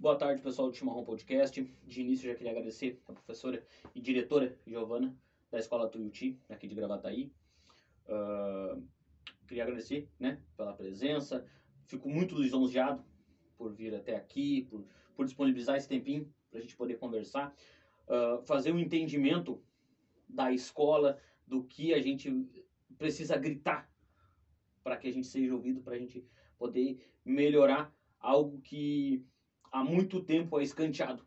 Boa tarde, pessoal do Chimarrão Podcast. De início, já queria agradecer a professora e diretora Giovana, da Escola Tuiuti, aqui de Gravataí. Uh, queria agradecer né, pela presença. Fico muito lisonjeado por vir até aqui, por, por disponibilizar esse tempinho para a gente poder conversar, uh, fazer um entendimento da escola, do que a gente precisa gritar para que a gente seja ouvido, para a gente poder melhorar algo que há muito tempo é escanteado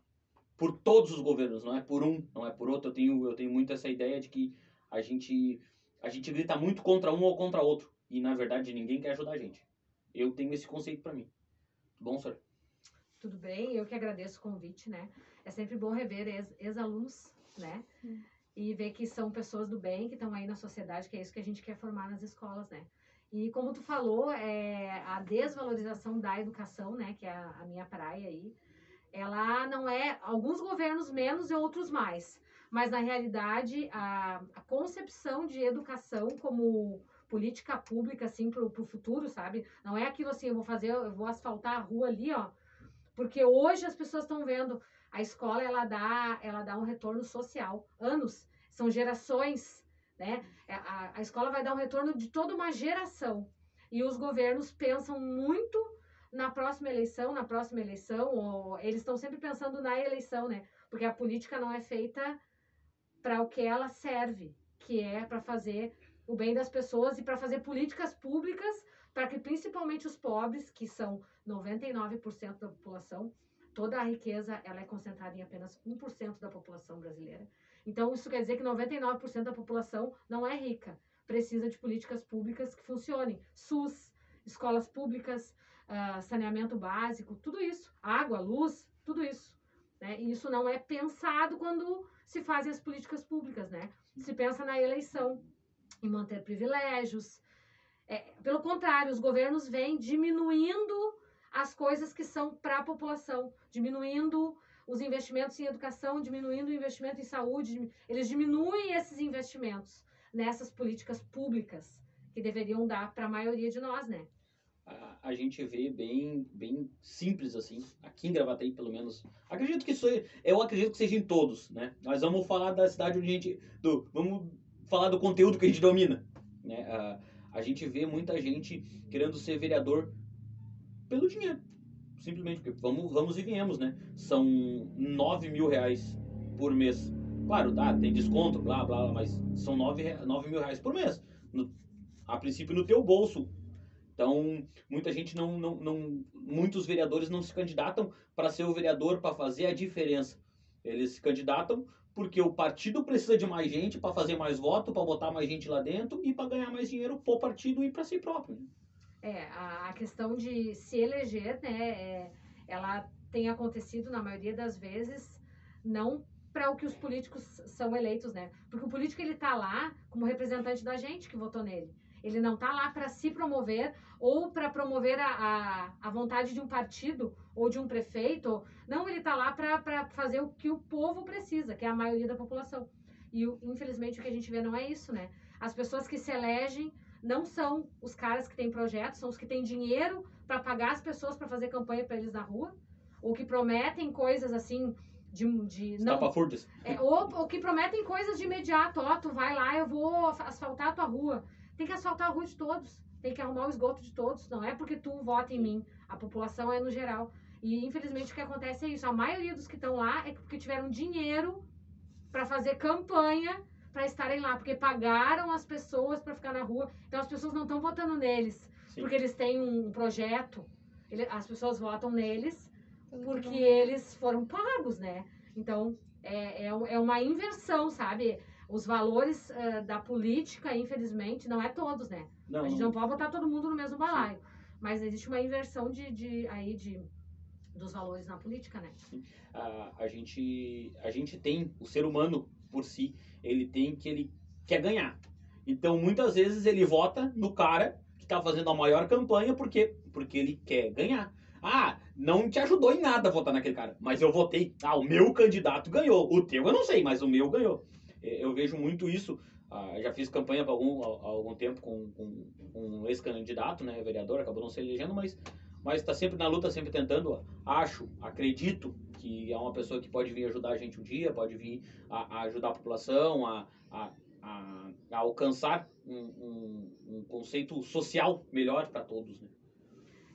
por todos os governos, não é por um, não é por outro. Eu tenho, eu tenho muito essa ideia de que a gente, a gente grita muito contra um ou contra outro e na verdade ninguém quer ajudar a gente. Eu tenho esse conceito para mim. Bom, senhor? Tudo bem, eu que agradeço o convite, né? É sempre bom rever ex-alunos, né? Hum. E ver que são pessoas do bem, que estão aí na sociedade, que é isso que a gente quer formar nas escolas, né? E como tu falou, é, a desvalorização da educação, né, que é a, a minha praia aí, ela não é, alguns governos menos e outros mais, mas na realidade a, a concepção de educação como política pública, assim, pro, pro futuro, sabe? Não é aquilo assim, eu vou fazer, eu vou asfaltar a rua ali, ó, porque hoje as pessoas estão vendo, a escola, ela dá, ela dá um retorno social, anos, são gerações né? É, a, a escola vai dar um retorno de toda uma geração. E os governos pensam muito na próxima eleição, na próxima eleição, ou eles estão sempre pensando na eleição, né? Porque a política não é feita para o que ela serve, que é para fazer o bem das pessoas e para fazer políticas públicas para que principalmente os pobres, que são 99% da população, toda a riqueza ela é concentrada em apenas 1% da população brasileira. Então, isso quer dizer que 99% da população não é rica. Precisa de políticas públicas que funcionem. SUS, escolas públicas, uh, saneamento básico, tudo isso. Água, luz, tudo isso. Né? E isso não é pensado quando se fazem as políticas públicas, né? Se pensa na eleição, em manter privilégios. É, pelo contrário, os governos vêm diminuindo as coisas que são para a população, diminuindo os investimentos em educação, diminuindo o investimento em saúde, eles diminuem esses investimentos nessas políticas públicas que deveriam dar para a maioria de nós, né? A, a, gente vê bem, bem simples assim, aqui em Gravataí pelo menos. Acredito que isso, eu acredito que seja em todos, né? Nós vamos falar da cidade onde a gente, do, vamos falar do conteúdo que a gente domina, né? A, a gente vê muita gente querendo ser vereador pelo dinheiro simplesmente porque vamos, vamos e viemos, né? São 9 mil reais por mês. Claro, tá, tem desconto, blá, blá, blá, mas são 9, 9 mil reais por mês. No, a princípio no teu bolso. Então, muita gente não, não, não muitos vereadores não se candidatam para ser o vereador, para fazer a diferença. Eles se candidatam porque o partido precisa de mais gente para fazer mais voto, para botar mais gente lá dentro e para ganhar mais dinheiro para o partido e para si próprio. É, a, a questão de se eleger, né, é, ela tem acontecido na maioria das vezes não para o que os políticos são eleitos, né? Porque o político ele tá lá como representante da gente que votou nele. Ele não tá lá para se promover ou para promover a, a, a, vontade de um partido ou de um prefeito. Não, ele tá lá para fazer o que o povo precisa, que é a maioria da população. E infelizmente o que a gente vê não é isso, né? As pessoas que se elegem não são os caras que têm projetos, são os que têm dinheiro para pagar as pessoas para fazer campanha para eles na rua, ou que prometem coisas assim de, de não é, ou, ou que prometem coisas de imediato, ó, tu vai lá, eu vou asfaltar a tua rua. Tem que asfaltar a rua de todos, tem que arrumar o esgoto de todos, não é porque tu vota em mim, a população é no geral. E infelizmente o que acontece é isso, a maioria dos que estão lá é porque tiveram dinheiro para fazer campanha para estarem lá, porque pagaram as pessoas para ficar na rua. Então as pessoas não estão votando neles Sim. porque eles têm um projeto. Ele, as pessoas votam neles porque eles foram pagos, né? Então é, é, é uma inversão, sabe? Os valores uh, da política, infelizmente, não é todos, né? Não, a gente não pode botar todo mundo no mesmo balaio. Sim. Mas existe uma inversão de, de, aí de, dos valores na política, né? Sim. A, a, gente, a gente tem, o ser humano por si, ele tem que ele quer ganhar. Então, muitas vezes ele vota no cara que está fazendo a maior campanha porque porque ele quer ganhar. Ah, não te ajudou em nada votar naquele cara, mas eu votei. Ah, o meu candidato ganhou. O teu eu não sei, mas o meu ganhou. É, eu vejo muito isso. Ah, já fiz campanha há algum, algum tempo com, com, com um ex-candidato, né, vereador, acabou não se elegendo, mas mas está sempre na luta, sempre tentando. Acho, acredito que é uma pessoa que pode vir ajudar a gente um dia, pode vir a, a ajudar a população, a, a, a, alcançar um, um, um, conceito social melhor para todos. Né?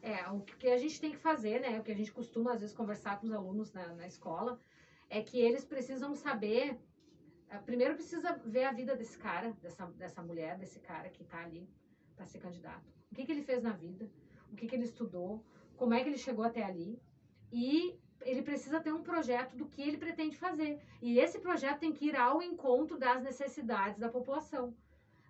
É, o que a gente tem que fazer, né? O que a gente costuma às vezes conversar com os alunos na, na escola é que eles precisam saber. Eh, primeiro precisa ver a vida desse cara, dessa, dessa mulher, desse cara que está ali para ser candidato. O que, que ele fez na vida, o que, que ele estudou, como é que ele chegou até ali. E ele precisa ter um projeto do que ele pretende fazer. E esse projeto tem que ir ao encontro das necessidades da população.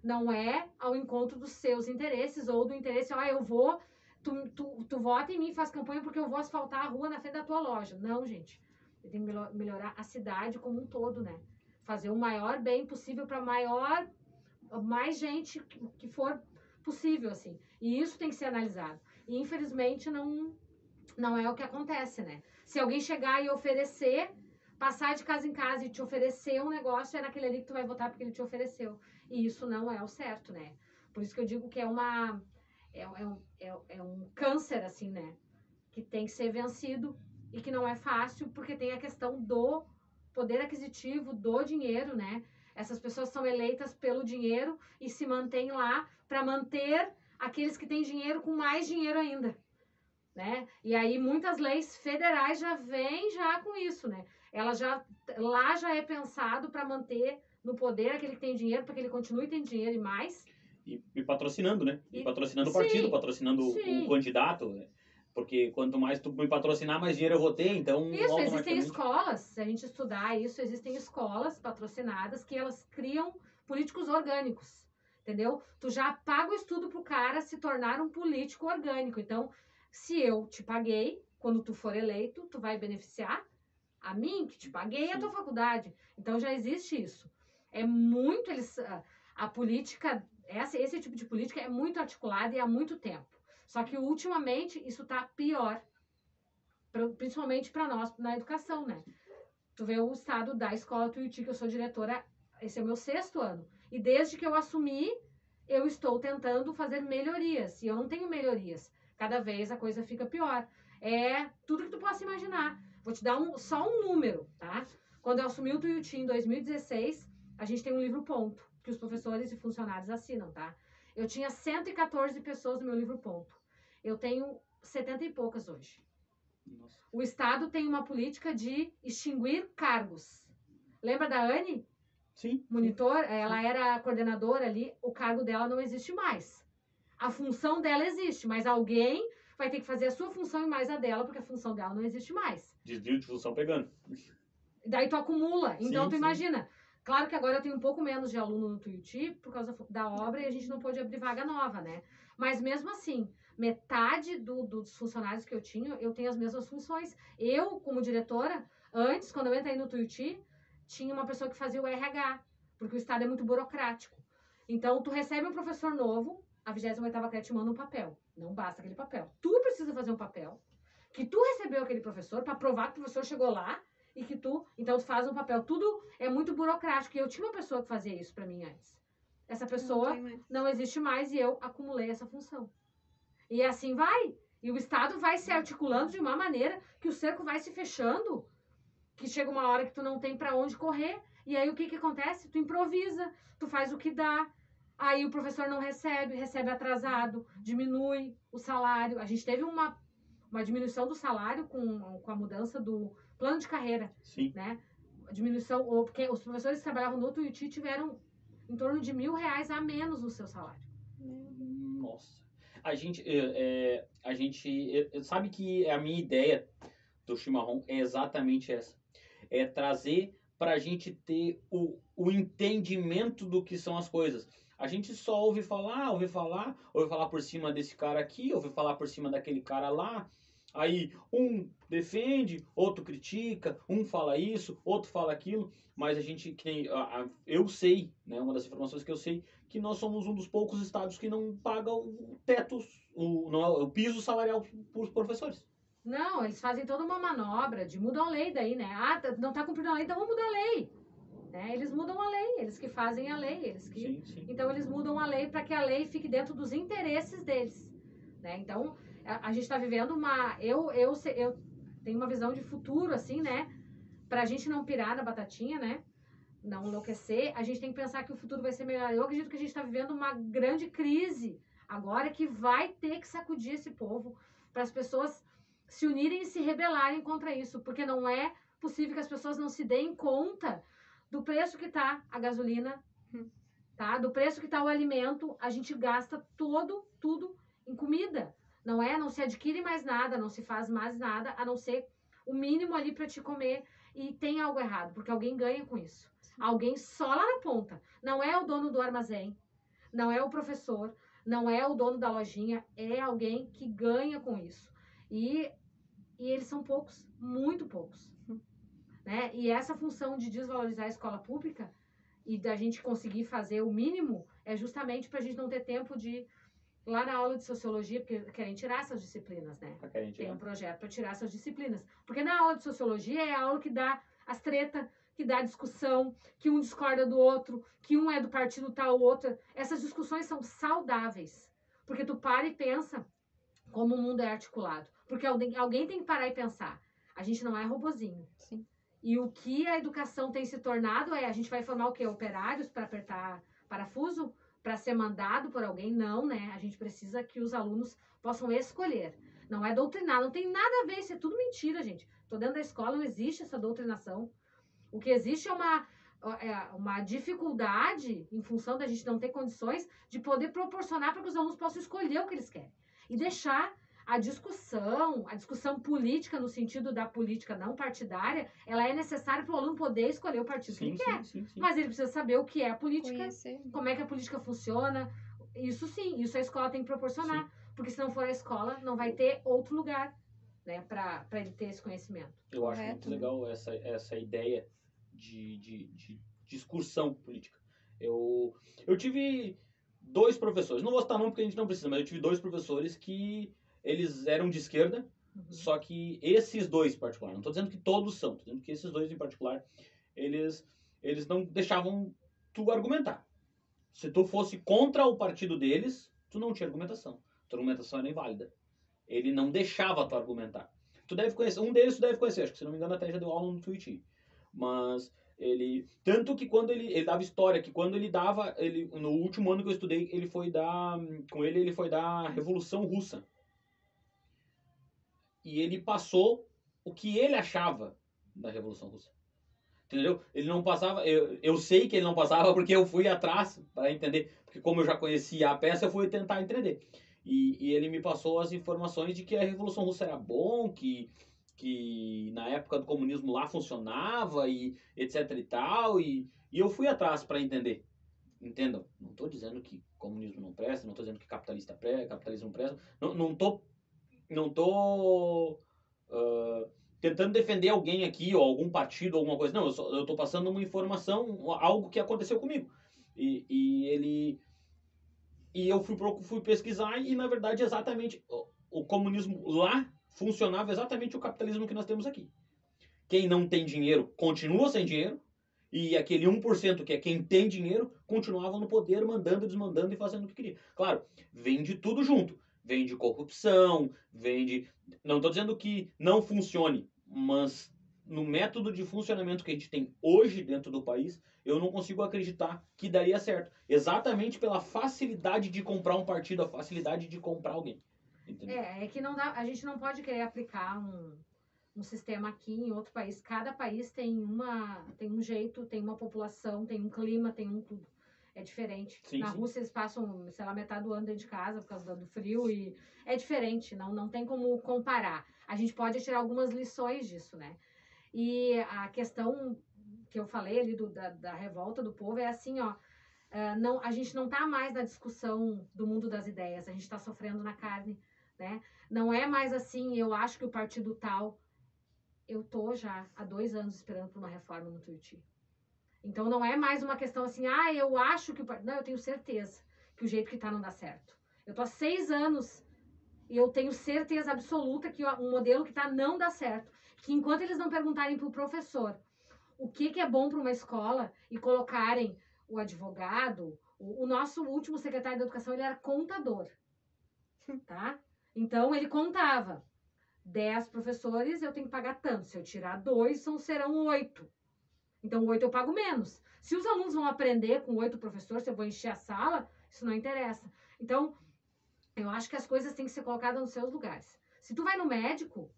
Não é ao encontro dos seus interesses ou do interesse, ah, eu vou, tu, tu, tu vota em mim, faz campanha porque eu vou asfaltar a rua na frente da tua loja. Não, gente. Ele tem que melhorar a cidade como um todo, né? Fazer o maior bem possível para maior, mais gente que for possível, assim. E isso tem que ser analisado. E infelizmente não, não é o que acontece, né? Se alguém chegar e oferecer, passar de casa em casa e te oferecer um negócio, é naquele ali que tu vai votar porque ele te ofereceu. E isso não é o certo, né? Por isso que eu digo que é uma. É, é, um, é, é um câncer, assim, né? Que tem que ser vencido e que não é fácil porque tem a questão do poder aquisitivo, do dinheiro, né? Essas pessoas são eleitas pelo dinheiro e se mantêm lá para manter aqueles que têm dinheiro com mais dinheiro ainda, né? E aí muitas leis federais já vêm já com isso, né? Ela já lá já é pensado para manter no poder aquele que tem dinheiro para que ele continue tendo dinheiro e mais. E, e patrocinando, né? E, e patrocinando o partido, patrocinando sim. o candidato. Né? Porque quanto mais tu me patrocinar, mais dinheiro eu vou ter, então... Isso, existem escolas, se a gente estudar isso, existem escolas patrocinadas que elas criam políticos orgânicos, entendeu? Tu já paga o estudo pro cara se tornar um político orgânico. Então, se eu te paguei, quando tu for eleito, tu vai beneficiar a mim, que te paguei Sim. a tua faculdade. Então, já existe isso. É muito... Eles, a, a política, essa, esse tipo de política é muito articulada e há muito tempo. Só que ultimamente isso está pior, principalmente para nós na educação, né? Tu vê o estado da escola Tuiuti, que eu sou diretora, esse é o meu sexto ano. E desde que eu assumi, eu estou tentando fazer melhorias. E eu não tenho melhorias. Cada vez a coisa fica pior. É tudo que tu possa imaginar. Vou te dar um, só um número, tá? Quando eu assumi o Tuiuti em 2016, a gente tem um livro ponto, que os professores e funcionários assinam, tá? Eu tinha 114 pessoas no meu livro ponto. Eu tenho 70 e poucas hoje. Nossa. O Estado tem uma política de extinguir cargos. Lembra da Anne? Sim. Monitor, ela era coordenadora ali, o cargo dela não existe mais. A função dela existe, mas alguém vai ter que fazer a sua função e mais a dela, porque a função dela não existe mais. Desvio de função pegando. Daí tu acumula. Então sim, tu sim. imagina. Claro que agora eu tenho um pouco menos de aluno no Tuiuti por causa da obra e a gente não pôde abrir vaga nova, né? Mas mesmo assim, metade do, dos funcionários que eu tinha, eu tenho as mesmas funções. Eu, como diretora, antes, quando eu entrei no Tuiuti, tinha uma pessoa que fazia o RH, porque o Estado é muito burocrático. Então, tu recebe um professor novo, a 28ª CRE te manda um papel. Não basta aquele papel. Tu precisa fazer um papel que tu recebeu aquele professor para provar que o professor chegou lá e que tu, então tu faz um papel. Tudo é muito burocrático. E eu tinha uma pessoa que fazia isso para mim antes. Essa pessoa não, não existe mais e eu acumulei essa função. E assim vai. E o Estado vai se articulando de uma maneira que o cerco vai se fechando, que chega uma hora que tu não tem para onde correr. E aí o que que acontece? Tu improvisa, tu faz o que dá. Aí o professor não recebe, recebe atrasado, diminui o salário. A gente teve uma, uma diminuição do salário com, com a mudança do plano de carreira. Sim. Né? A diminuição, porque os professores que trabalhavam no Tuiuti tiveram em torno de mil reais a menos no seu salário. Nossa a gente, é, é a gente é, sabe que a minha ideia do chimarrão é exatamente essa. É trazer para a gente ter o, o entendimento do que são as coisas. A gente só ouve falar, ouve falar, ouve falar por cima desse cara aqui, ouve falar por cima daquele cara lá. Aí um defende, outro critica, um fala isso, outro fala aquilo, mas a gente, eu sei, né, uma das informações que eu sei, que nós somos um dos poucos estados que não paga o teto, o, não, é o piso salarial para os professores. Não, eles fazem toda uma manobra de mudar a lei daí, né? Ah, tá, não está cumprindo a lei, então vamos mudar a lei. Né? Eles mudam a lei, eles que fazem a lei, eles que. Sim, sim. Então eles mudam a lei para que a lei fique dentro dos interesses deles. Né? Então, a, a gente está vivendo uma. Eu, eu, eu tenho uma visão de futuro, assim, né? Pra gente não pirar na batatinha, né? Não enlouquecer, a gente tem que pensar que o futuro vai ser melhor. Eu acredito que a gente está vivendo uma grande crise agora que vai ter que sacudir esse povo para as pessoas se unirem e se rebelarem contra isso, porque não é possível que as pessoas não se deem conta do preço que tá a gasolina, tá? Do preço que tá o alimento, a gente gasta todo, tudo em comida. Não é? Não se adquire mais nada, não se faz mais nada, a não ser o mínimo ali para te comer. E tem algo errado, porque alguém ganha com isso. Alguém só lá na ponta. Não é o dono do armazém, não é o professor, não é o dono da lojinha, é alguém que ganha com isso. E, e eles são poucos, muito poucos. Né? E essa função de desvalorizar a escola pública e da gente conseguir fazer o mínimo é justamente para a gente não ter tempo de lá na aula de sociologia, porque querem tirar essas disciplinas, né? Tem um projeto para tirar essas disciplinas. Porque na aula de sociologia é a aula que dá as tretas, que dá discussão, que um discorda do outro, que um é do partido tal, o outro. Essas discussões são saudáveis. Porque tu para e pensa como o mundo é articulado. Porque alguém, alguém tem que parar e pensar. A gente não é robozinho. Sim. E o que a educação tem se tornado é a gente vai formar o quê? Operários para apertar parafuso? Para ser mandado por alguém? Não, né? A gente precisa que os alunos possam escolher. Não é doutrinar, não tem nada a ver, isso é tudo mentira, gente. Tô dentro da escola, não existe essa doutrinação. O que existe é uma, é uma dificuldade, em função da gente não ter condições, de poder proporcionar para que os alunos possam escolher o que eles querem. E deixar a discussão, a discussão política no sentido da política não partidária, ela é necessária para o aluno poder escolher o partido sim, que ele sim, quer. Sim, Mas ele precisa saber o que é a política, Conhecer. como é que a política funciona. Isso sim, isso a escola tem que proporcionar. Porque se não for a escola, não vai ter outro lugar né, para ele ter esse conhecimento. Eu acho muito legal essa, essa ideia de, de, de discussão política. Eu, eu tive dois professores, não vou citar nome porque a gente não precisa, mas eu tive dois professores que eles eram de esquerda, uhum. só que esses dois em particular, não estou dizendo que todos são, estou dizendo que esses dois em particular, eles, eles não deixavam tu argumentar. Se tu fosse contra o partido deles, tu não tinha argumentação. Tua argumentação era inválida. Ele não deixava tu argumentar. Tu deve conhecer, um deles tu deve conhecer, acho que se não me engano até já deu aula no Twitch. Mas ele tanto que quando ele, ele dava história que quando ele dava ele no último ano que eu estudei ele foi dar com ele ele foi dar revolução russa e ele passou o que ele achava da Revolução Russa. Entendeu? Ele não passava, eu, eu sei que ele não passava porque eu fui atrás para entender, porque como eu já conhecia a peça, eu fui tentar entender. E, e, ele me passou as informações de que a Revolução Russa era bom, que, que na época do comunismo lá funcionava e etc e tal, e, e eu fui atrás para entender. Entendam? Não estou dizendo que comunismo não presta, não estou dizendo que capitalista presta, capitalismo presta, não, tô não tô uh, tentando defender alguém aqui ou algum partido alguma coisa. Não, eu, só, eu tô passando uma informação, algo que aconteceu comigo. E, e ele e eu fui fui pesquisar e na verdade exatamente o, o comunismo lá funcionava exatamente o capitalismo que nós temos aqui. Quem não tem dinheiro continua sem dinheiro e aquele 1% que é quem tem dinheiro continuava no poder, mandando, desmandando e fazendo o que queria. Claro, vem de tudo junto vem de corrupção, vem de. Não estou dizendo que não funcione, mas no método de funcionamento que a gente tem hoje dentro do país, eu não consigo acreditar que daria certo. Exatamente pela facilidade de comprar um partido, a facilidade de comprar alguém. Entendeu? É, é que não dá, a gente não pode querer aplicar um, um sistema aqui em outro país. Cada país tem uma tem um jeito, tem uma população, tem um clima, tem um tudo é diferente. Sim, Na sim. Rússia eles passam, sei lá, metade do ano dentro de casa por causa do frio e é diferente, não, não tem como comparar. A gente pode tirar algumas lições disso, né? E a questão que eu falei ali do, da, da revolta do povo é assim, ó. Uh, não, a gente não está mais na discussão do mundo das ideias, a gente está sofrendo na carne, né? Não é mais assim, eu acho que o partido tal. Eu tô já há dois anos esperando por uma reforma no Tuiuti. Então não é mais uma questão assim, ah, eu acho que. Não, eu tenho certeza que o jeito que tá não dá certo. Eu tô há seis anos e eu tenho certeza absoluta que o modelo que tá não dá certo. Que enquanto eles não perguntarem pro professor o que, que é bom para uma escola e colocarem o advogado, o, o, nosso último secretário de educação, ele era contador, tá? Então ele contava: 10 professores eu tenho que pagar tanto. Se eu tirar dois, são, serão oito. Então, oito eu pago menos. Se os alunos vão aprender com oito professores, se eu vou encher a sala, isso não interessa. Então, eu acho que as coisas têm que ser colocadas nos seus lugares. Se tu vai no médico,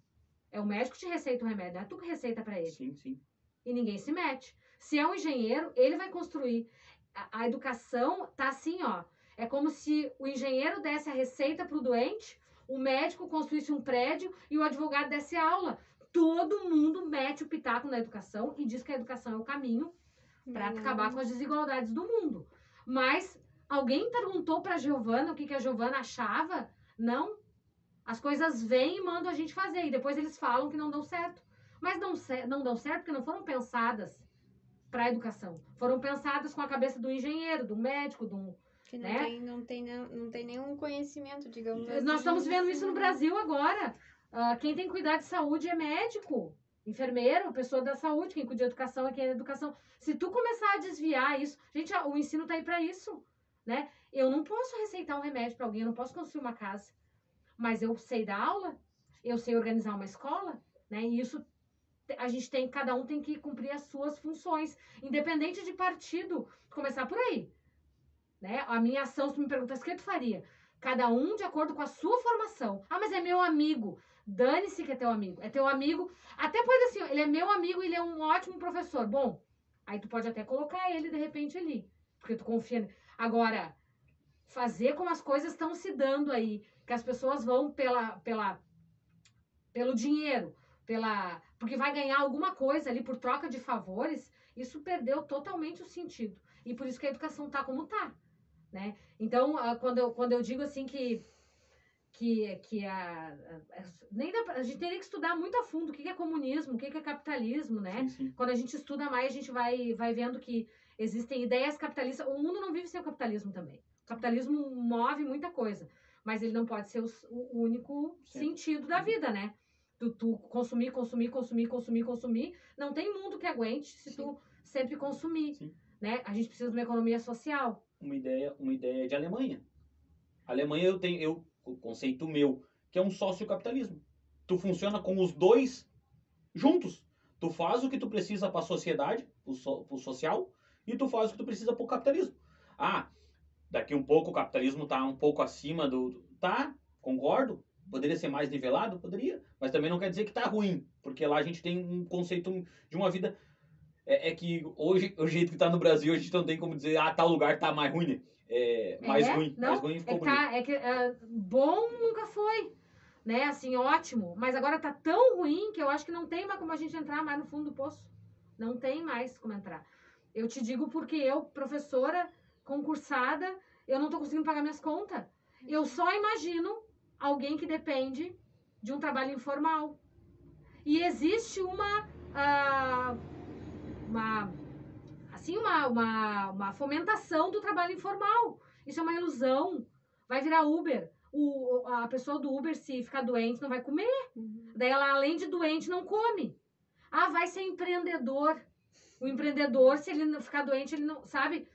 é o médico que te receita o remédio, não é tu que receita para ele. Sim, sim. E ninguém se mete. Se é um engenheiro, ele vai construir. A, a educação tá assim, ó. É como se o engenheiro desse a receita para o doente, o médico construísse um prédio e o advogado desse aula. Todo mundo mete o pitaco na educação e diz que a educação é o caminho para Não. acabar com as desigualdades do mundo. Mas alguém perguntou para a Giovana o que, que a Giovana achava? Não. As coisas vêm e mandam a gente fazer. E depois eles falam que não dão certo. Mas não, não dão certo porque não foram pensadas para a educação. Foram pensadas com a cabeça do engenheiro, do médico, do, Que não, né? tem, não, tem, não, não tem nenhum conhecimento, digamos assim. Nós estamos vendo assim, isso no né? Brasil agora. Ah, quem tem que cuidar de saúde é médico, enfermeiro, pessoa da saúde. Quem cuida de educação é quem é da educação. Se tu começar a desviar isso, gente, o ensino tá aí para isso, né? Eu não posso receitar um remédio para alguém, eu não posso construir uma casa, mas eu sei dar aula, eu sei organizar uma escola, né? E isso a gente tem, cada um tem que cumprir as suas funções, independente de partido. Começar por aí, né? A minha ação, se tu me perguntas o que tu faria, Cada um de acordo com a sua formação. Ah, mas é meu amigo. Dane-se que é teu amigo. É teu amigo. Até pode assim, ele é meu amigo, ele é um ótimo professor. Bom, aí tu pode até colocar ele de repente ali. Porque tu confia. Agora, fazer como as coisas estão se dando aí. Que as pessoas vão pela, pela, pelo dinheiro, pela. Porque vai ganhar alguma coisa ali por troca de favores. Isso perdeu totalmente o sentido. E por isso que a educação tá como tá. Né? Então, ah, quando eu, quando eu digo assim que que, que a, a- nem dá a gente teria que estudar muito a fundo o que é comunismo, o que é capitalismo, né? Sim, sim. Quando a gente estuda mais, a gente vai, vai vendo que existem ideias capitalistas. O mundo não vive sem o capitalismo também. O capitalismo move muita coisa, mas ele não pode ser os- o, único Sim. sentido da vida, né? Tu, tu consumir, consumir, consumir, consumir, consumir. Não tem mundo que aguente se tu sempre consumir, né? A gente precisa de uma economia social. uma ideia, uma ideia de Alemanha. Alemanha eu tenho, eu, o conceito meu, que é um sociocapitalismo. Tu funciona com os dois juntos. Tu faz o que tu precisa para a sociedade, pro, so, pro social, e tu faz o que tu precisa pro capitalismo. Ah, daqui um pouco o capitalismo tá um pouco acima do, tá, concordo. Poderia ser mais nivelado, poderia, mas também não quer dizer que tá ruim, porque lá a gente tem um conceito de uma vida é, é que hoje, o jeito que tá no Brasil, a gente não tem como dizer, ah, tal lugar tá mais ruim, né? É, mais É? ruim, Não, mais ruim É ficou bonito. tá, é que é, bom nunca foi, né? Assim, ótimo. Mas agora tá tão ruim que eu acho que não tem mais como a gente entrar mais no fundo do poço. Não tem mais como entrar. Eu te digo porque eu, professora concursada, eu não tô conseguindo pagar minhas contas. Eu só imagino alguém que depende de um trabalho informal. E existe uma. ah, uma assim, uma, uma, uma fomentação do trabalho informal. Isso é uma ilusão. Vai virar Uber. O, a pessoa do Uber, se ficar doente, não vai comer. Uhum. Daí ela, além de doente, não come. Ah, vai ser empreendedor. O empreendedor, se ele não ficar doente, ele não. Sabe?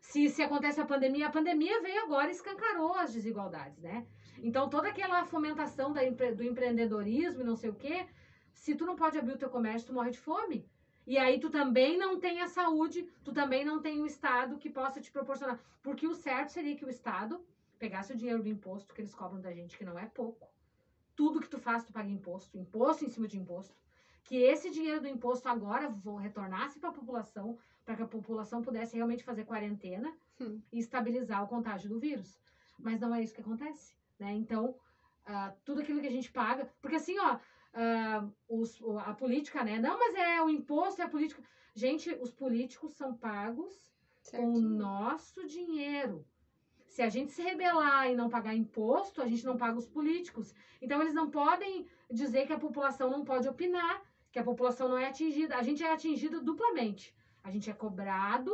Se, se acontece a pandemia, a pandemia veio agora e escancarou as desigualdades, né? Então, toda aquela fomentação da, do empreendedorismo e não sei o quê, se tu não pode abrir o teu comércio, tu morre de fome. E aí tu também não tem a saúde, tu também não tem o Estado que possa te proporcionar. Porque o certo seria que o Estado pegasse o dinheiro do imposto que eles cobram da gente, que não é pouco. Tudo que tu faz, tu paga imposto, imposto em cima de imposto. Que esse dinheiro do imposto agora retornasse para a população, para que a população pudesse realmente fazer quarentena Hum. e estabilizar o contágio do vírus. Mas não é isso que acontece, né? Então, ah, tudo aquilo que a gente paga, porque assim, ó, ah, os- a política, né? Não, mas é o imposto, é a política. Gente, os políticos são pagos com o nosso dinheiro. Se a gente se rebelar e não pagar imposto, a gente não paga os políticos. Então, eles não podem dizer que a população não pode opinar, que a população não é atingida. A gente é atingido duplamente. A gente é cobrado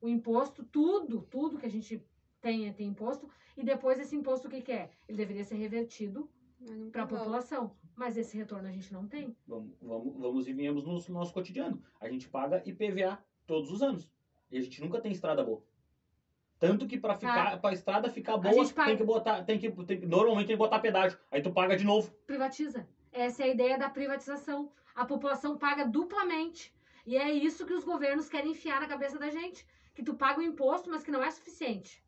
o imposto, tudo, tudo que a gente tem, tem imposto, e depois esse imposto o que, que é? Ele deveria ser revertido para a população. Mas esse retorno a gente não tem. Vamos, vamos, vamos e viemos no nosso cotidiano. A gente paga IPVA todos os anos. E a gente nunca tem estrada boa. Tanto que pra, ficar, pra estrada ficar boa, tem que botar. Tem que, tem, normalmente tem que botar pedágio. Aí tu paga de novo. privatiza. Essa é a ideia da privatização. A população paga duplamente. E é isso que os governos querem enfiar na cabeça da gente. Que tu paga o imposto, mas que não é suficiente.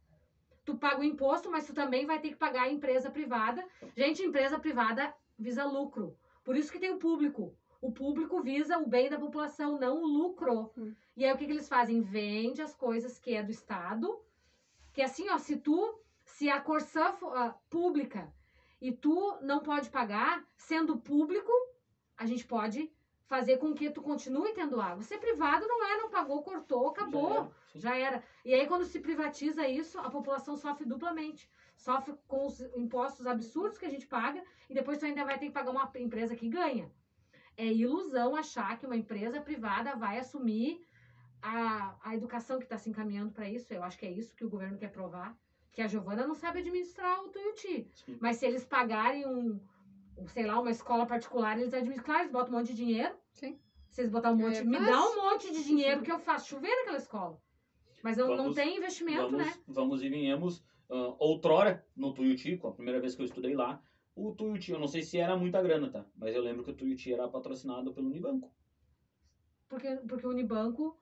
Tu paga o imposto, mas tu também vai ter que pagar a empresa privada. Gente, empresa privada visa lucro. Por isso que tem o público. O público visa o bem da população, não o lucro. Hum. E aí o que, que eles fazem? Vende as coisas que é do Estado. Que assim, ó, se tu, se a Corsã for, ah, pública e tu não pode pagar, sendo público, a gente pode fazer com que tu continue tendo água. Ser privado não é, não pagou, cortou, acabou. Já era. Já era. E aí, quando se privatiza isso, a população sofre duplamente. Sofre com os impostos absurdos que a gente paga e depois tu ainda vai ter que pagar uma empresa que ganha. É ilusão achar que uma empresa privada vai assumir a, a educação que está se encaminhando para isso. Eu acho que é isso que o governo quer provar. Que a Giovana não sabe administrar o Tuiuti. Sim. Mas se eles pagarem um, um, sei lá, uma escola particular, eles administram. Claro, eles botam um monte de dinheiro. Sim. Eles botar um É monte, me fácil. dá um monte de dinheiro que eu faço chover naquela escola. Mas não, não Vamos- tem investimento, vamos, né? vamos e venhamos. Ah, outrora, no Tuiuti, com a primeira vez que eu estudei lá, o Tuiuti, eu não sei se era muita grana, tá? Mas eu lembro que o Tuiuti era patrocinado pelo Unibanco. Porque, porque o Unibanco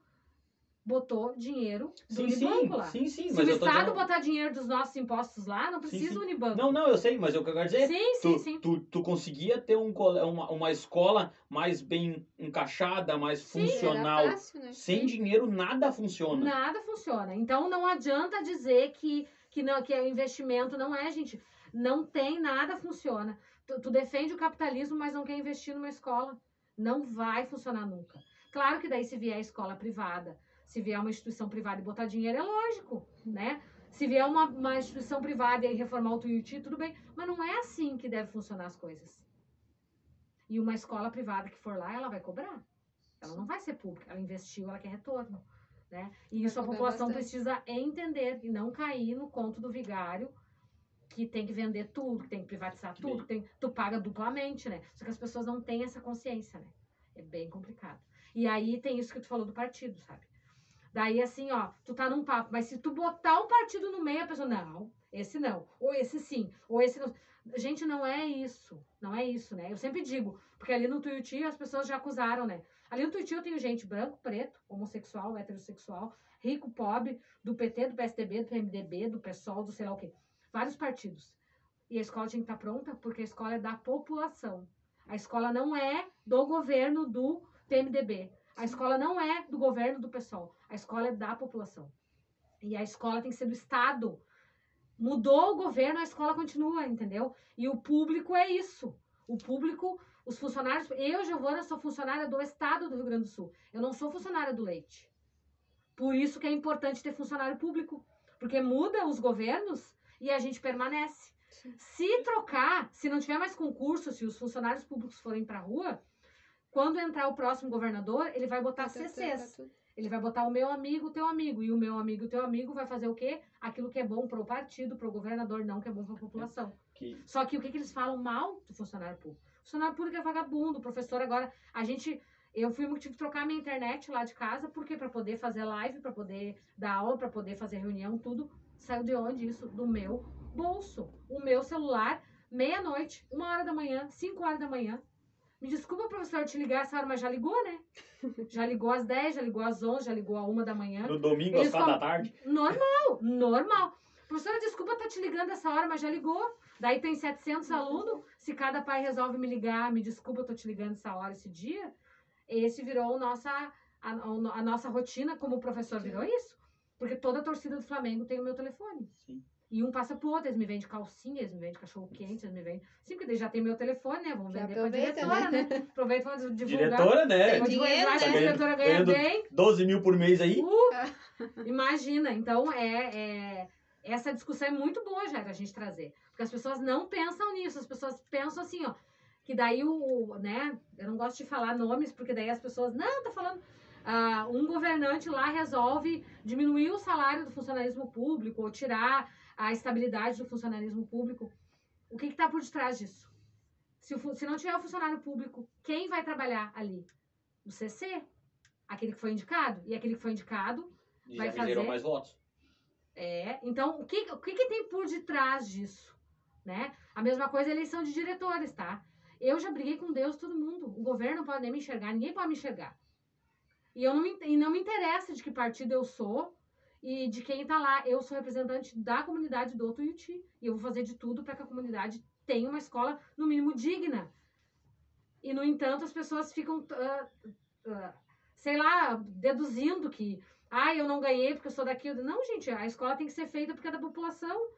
botou dinheiro do Sim, sim, Unibanco lá. sim, sim, Se mas o Estado dizendo... botar dinheiro dos nossos impostos lá, não precisa sim. o Unibanco. Não, não, eu sei, mas eu quero dizer, sim, sim, tu, sim. Tu, tu conseguia ter um, uma, uma escola mais bem encaixada, mais Sim, funcional. Fácil, né? Sem dinheiro nada funciona. Nada funciona. Então não adianta dizer que, que, não, que o investimento não é, gente. Não tem, nada funciona. Tu, tu defende o capitalismo, mas não quer investir numa escola. Não vai funcionar nunca. Claro que daí se vier escola privada, se vier uma instituição privada e botar dinheiro, é lógico, né? Se vier uma, uma instituição privada e reformar o Tuiuti, tudo bem. Mas não é assim que deve funcionar as coisas. E uma escola privada que for lá, ela vai cobrar. Ela não vai ser pública. Ela investiu, ela quer retorno. Né? E isso a população bastante. precisa entender e não cair no conto do vigário que tem que vender tudo, que tem que privatizar tudo, que tem, tu paga duplamente, né? Só que as pessoas não têm essa consciência, né? É bem complicado. E aí tem isso que tu falou do partido, sabe? Daí assim, ó, tu tá num papo, mas se tu botar um partido no meio, a pessoa, não, esse não, ou esse sim, ou esse não. Gente, não é isso, não é isso, né? Eu sempre digo, porque ali no Tuiuti as pessoas já acusaram, né? Ali no Tuiuti eu tenho gente branco, preto, homossexual, heterossexual, rico, pobre, do PT, do PSDB, do PMDB, do PSOL, do sei lá o quê. Vários partidos. E a escola tinha que estar pronta porque a escola é da população. A escola não é do governo do PMDB. A escola não é do governo do PSOL. A escola é da população. E a escola tem que ser do Estado. Mudou o governo, a escola continua, entendeu? E o público é isso. O público, os funcionários. Eu, Giovana, sou funcionária do Estado do Rio Grande do Sul. Eu não sou funcionária do leite. Por isso que é importante ter funcionário público. Porque muda os governos e a gente permanece. Sim. Se trocar, se não tiver mais concurso, se os funcionários públicos forem para rua, quando entrar o próximo governador, ele vai botar Tá, tá, tá, CCs. tá. Ele vai botar o meu amigo, o teu amigo. E o meu amigo, o teu amigo vai fazer o quê? Aquilo que é bom pro partido, pro governador, não que é bom pra população. Que, Só que o que, que eles falam mal do funcionário público? Funcionário público é vagabundo, o professor agora. A gente. Eu fui tive que trocar minha internet lá de casa, porque para poder fazer live, para poder dar aula, para poder fazer reunião, tudo saiu de onde isso? Do meu bolso. O meu celular, meia-noite, uma hora da manhã, cinco horas da manhã. Me desculpa, professor, te ligar essa hora, mas já ligou, né? Já ligou às 10, já ligou às 11, já ligou à uma da manhã. no domingo, Eles às quatro da falam- tarde. Normal, normal. Professora, desculpa tá te ligando essa hora, mas já ligou. Daí tem 700 alunos. Se cada pai resolve me ligar, me desculpa, eu tô te ligando essa hora, esse dia. Esse virou nossa, a, a- a nossa rotina como professor, virou isso. Porque toda a torcida do Flamengo tem o meu telefone. Sim. E um passa pro outro, eles me vendem calcinha, eles me vendem cachorro quente, eles me vendem. Sim, porque já tem meu telefone, né? Vamos vender pra diretora, né? Aproveita pra divulgar. Diretora, né? Vou Dinheiro, se a né? diretora ganha bem. 12 mil por mês aí. Uh, imagina, então é, é- essa discussão é muito boa já da gente trazer, porque as pessoas não pensam nisso, as pessoas pensam assim, ó, que daí o, né, eu não gosto de falar nomes, porque daí as pessoas, não, tá falando, ah, um governante lá resolve diminuir o salário do funcionalismo público ou tirar a estabilidade do funcionalismo público. O que está por detrás disso? Se, o se não tiver o funcionário público, quem vai trabalhar ali? O CC, aquele que foi indicado. E aquele que foi indicado E Vai já me gerou fazer? mais votos. É, então, o que, o que, que tem por detrás disso? Né? A mesma coisa eleição de diretores, tá? Eu já briguei com Deus, todo mundo. O governo não pode nem me enxergar, ninguém pode me enxergar. E, eu não me, e não me interessa de que partido eu sou e de quem tá lá. Eu sou representante da comunidade do Tuiuti. E eu vou fazer de tudo para que a comunidade tenha uma escola, no mínimo, digna. E, no entanto, as pessoas ficam, uh, uh, sei lá, deduzindo que, ah, eu não ganhei porque eu sou daqui. Não, gente, a escola tem que ser feita porque é da população.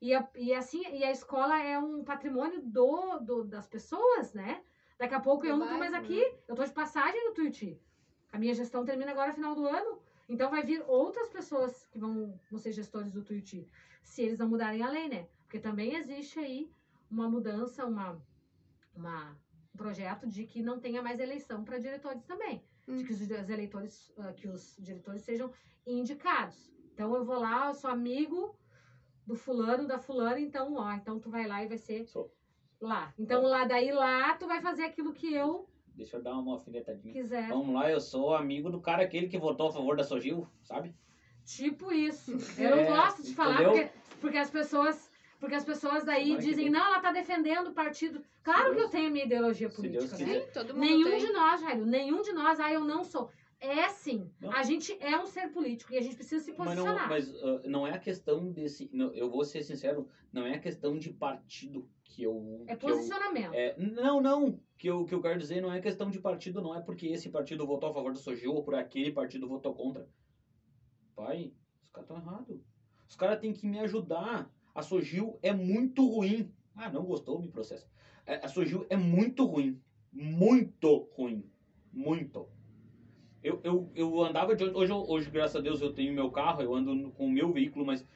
E, a, e assim, e a escola é um patrimônio do, do das pessoas, né? Daqui a pouco Do eu não tô mais aqui, né? eu tô de passagem no Tuiuti. A minha gestão termina agora final do ano. Então vai vir outras pessoas que vão, vão ser gestores do Tuiuti, se eles não mudarem a lei, né? Porque também existe aí uma mudança, uma, uma, um projeto de que não tenha mais eleição para diretores também. De Hum. que os, os eleitores, ah, que os diretores sejam indicados. Então eu vou lá, eu sou amigo do fulano, da fulana, então, ó, então tu vai lá e vai ser Sou. lá. Então lá daí lá tu vai fazer aquilo que eu Deixa eu dar uma alfinetadinha. quiser. Vamos lá, eu sou amigo do cara aquele que votou a favor da Sogil, sabe? Tipo isso. Eu não É, gosto de falar entendeu? porque, porque as pessoas. Porque as pessoas daí dizem, não, ela tá defendendo o partido. Claro Se que eu Deus- tenho minha ideologia política. Né? Sim, todo mundo Nenhum tem. de nós, Jairo, nenhum de nós, ah, eu não sou. É sim. Não. A gente é um ser político e a gente precisa se Mas, posicionar. não, mas ah, não é a questão desse. não, eu vou ser sincero, não é a questão de partido que eu. é que eu posicionamento. é, não, não. Que eu, que eu quero dizer não é questão de partido, não é porque esse partido votou a favor da Sogil ou por aquele partido votou contra. Pai, os caras estão errados. Os caras têm que me ajudar. A Sogil é muito ruim. Ah, não gostou, me processa. É, A Sogil é muito ruim. Muito ruim. Muito. Eu, eu, eu andava de. Hoje, hoje, graças a Deus, eu tenho meu carro, eu ando com o meu veículo, mas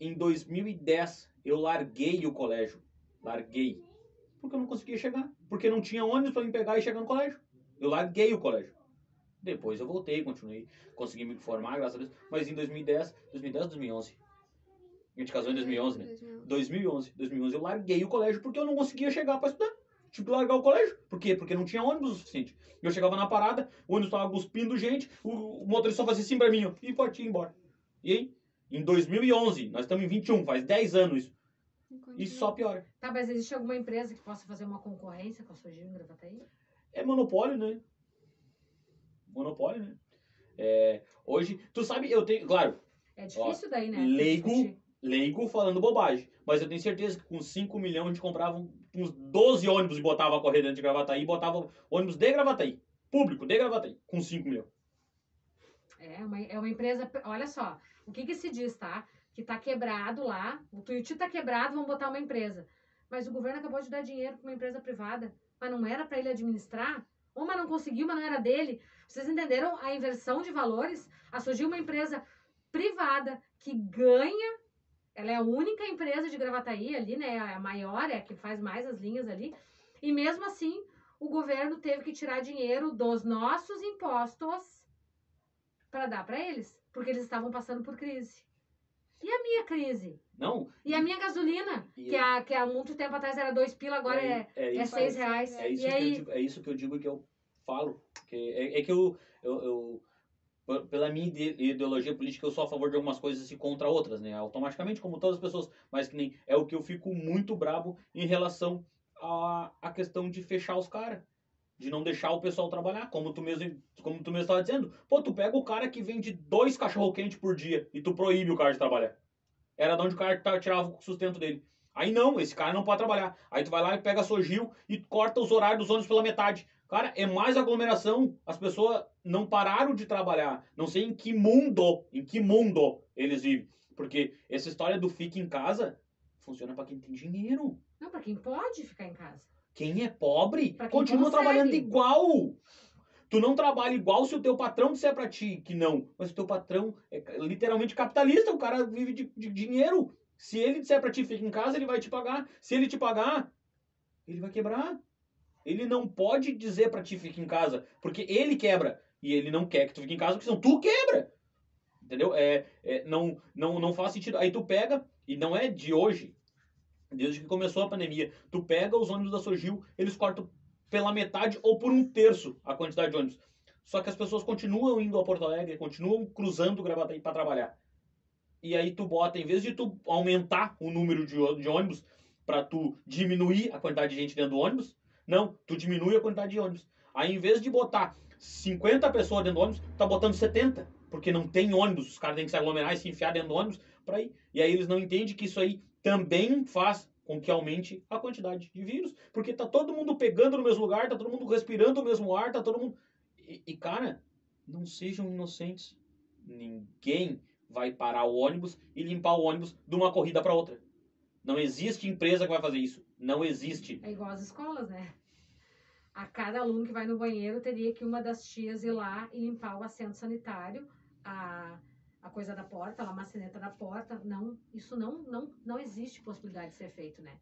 em 2010 eu larguei o colégio. Larguei. Porque eu não conseguia chegar. Porque não tinha ônibus pra me pegar e chegar no colégio. Eu larguei o colégio. Depois eu voltei, continuei, consegui me formar, graças a Deus. Mas em 2010, 2010 ou 2011? A gente casou em 2011, né? 2011. 2011 eu larguei o colégio porque eu não conseguia chegar pra estudar. Tive que largar o colégio. Por quê? Porque não tinha ônibus o suficiente. Eu chegava na parada, o ônibus tava cuspindo gente, o, o motorista só fazia assim pra mim, ó, e partia embora. E aí? Em 2011, nós estamos em 21, faz 10 anos isso. E só piora. Tá, mas existe alguma empresa que possa fazer uma concorrência com a Sogil em Gravataí? É monopólio, né? Monopólio, né? É, hoje, tu sabe, eu tenho, claro, É difícil daí, né? leigo- leigo falando bobagem, mas eu tenho certeza que com 5 milhões a gente comprava uns 12 ônibus e botava a correr dentro de Gravataí, botava ônibus de Gravataí, público de Gravataí, com 5 milhões. É uma, é uma empresa. Olha só, o que que se diz, tá? Que tá quebrado lá, o Tuiuti tá quebrado, vão botar uma empresa. Mas o governo acabou de dar dinheiro para uma empresa privada. Mas não era para ele administrar? Ou mas não conseguiu, mas não era dele? Vocês entenderam a inversão de valores? A surgiu uma empresa privada que ganha. Ela é a única empresa de Gravataí ali, né? A maior, é a que faz mais as linhas ali. E mesmo assim, o governo teve que tirar dinheiro dos nossos impostos para dar para eles, porque eles estavam passando por crise. E a minha crise? Não, E a minha gasolina, E- que, há, que há muito tempo atrás era dois pila, agora é, é, é isso, seis é- reais. é isso e que eu aí, digo, é isso que eu digo que eu falo. Que é, é que eu, eu, eu- pela minha ide- ideologia política, eu sou a favor de algumas coisas e contra outras, né? Automaticamente, como todas as pessoas. Mas que nem é o que eu fico muito brabo em relação à, à questão de fechar os caras. De não deixar o pessoal trabalhar, como tu mesmo, como tu mesmo estava dizendo. Pô, tu pega o cara que vende dois cachorro quente por dia e tu proíbe o cara de trabalhar. Era de onde o cara tirava o sustento dele. Aí não, esse cara não pode trabalhar. Aí tu vai lá e pega a Sogil e corta os horários dos ônibus pela metade. Cara, é mais aglomeração. As pessoas não pararam de trabalhar. Não sei em que mundo, em que mundo eles vivem. Porque essa história do fica em casa funciona pra quem tem dinheiro. não, para quem pode ficar em casa. Quem é pobre quem continua consegue. trabalhando igual. Tu não trabalha igual se o teu patrão disser pra ti que não. Mas o teu patrão é literalmente capitalista, o cara vive de, de dinheiro. Se ele disser pra ti fica em casa, ele vai te pagar. Se ele te pagar, ele vai quebrar. Ele não pode dizer pra ti fica em casa, porque ele quebra. E ele não quer que tu fique em casa, porque senão tu quebra. Entendeu? É, é, não, não, não faz sentido. Aí tu pega, e não é de hoje, desde que começou a pandemia, tu pega os ônibus da Sogil, eles cortam pela metade ou por um terço a quantidade de ônibus. Só que as pessoas continuam indo a Porto Alegre, continuam cruzando o Gravataí para trabalhar. e aí tu bota, em vez de tu aumentar o número de, de ônibus para tu diminuir a quantidade de gente dentro do ônibus, não, tu diminui a quantidade de ônibus. Aí em vez de botar 50 pessoas dentro do ônibus, tá botando 70, porque não tem ônibus, os caras têm que se aglomerar e se enfiar dentro do ônibus para ir. E aí eles não entendem que isso aí também faz com que aumente a quantidade de vírus, porque tá todo mundo pegando no mesmo lugar, tá todo mundo respirando o mesmo ar, tá todo mundo e, e, cara, não sejam inocentes. Ninguém vai parar o ônibus e limpar o ônibus de uma corrida para outra. Não existe empresa que vai fazer isso. Não existe. É igual às escolas, né? A cada aluno que vai no banheiro teria que uma das tias ir lá e limpar o assento sanitário, a, a coisa da porta, a maçaneta da porta. Não, isso não, não, não existe possibilidade de ser feito, né?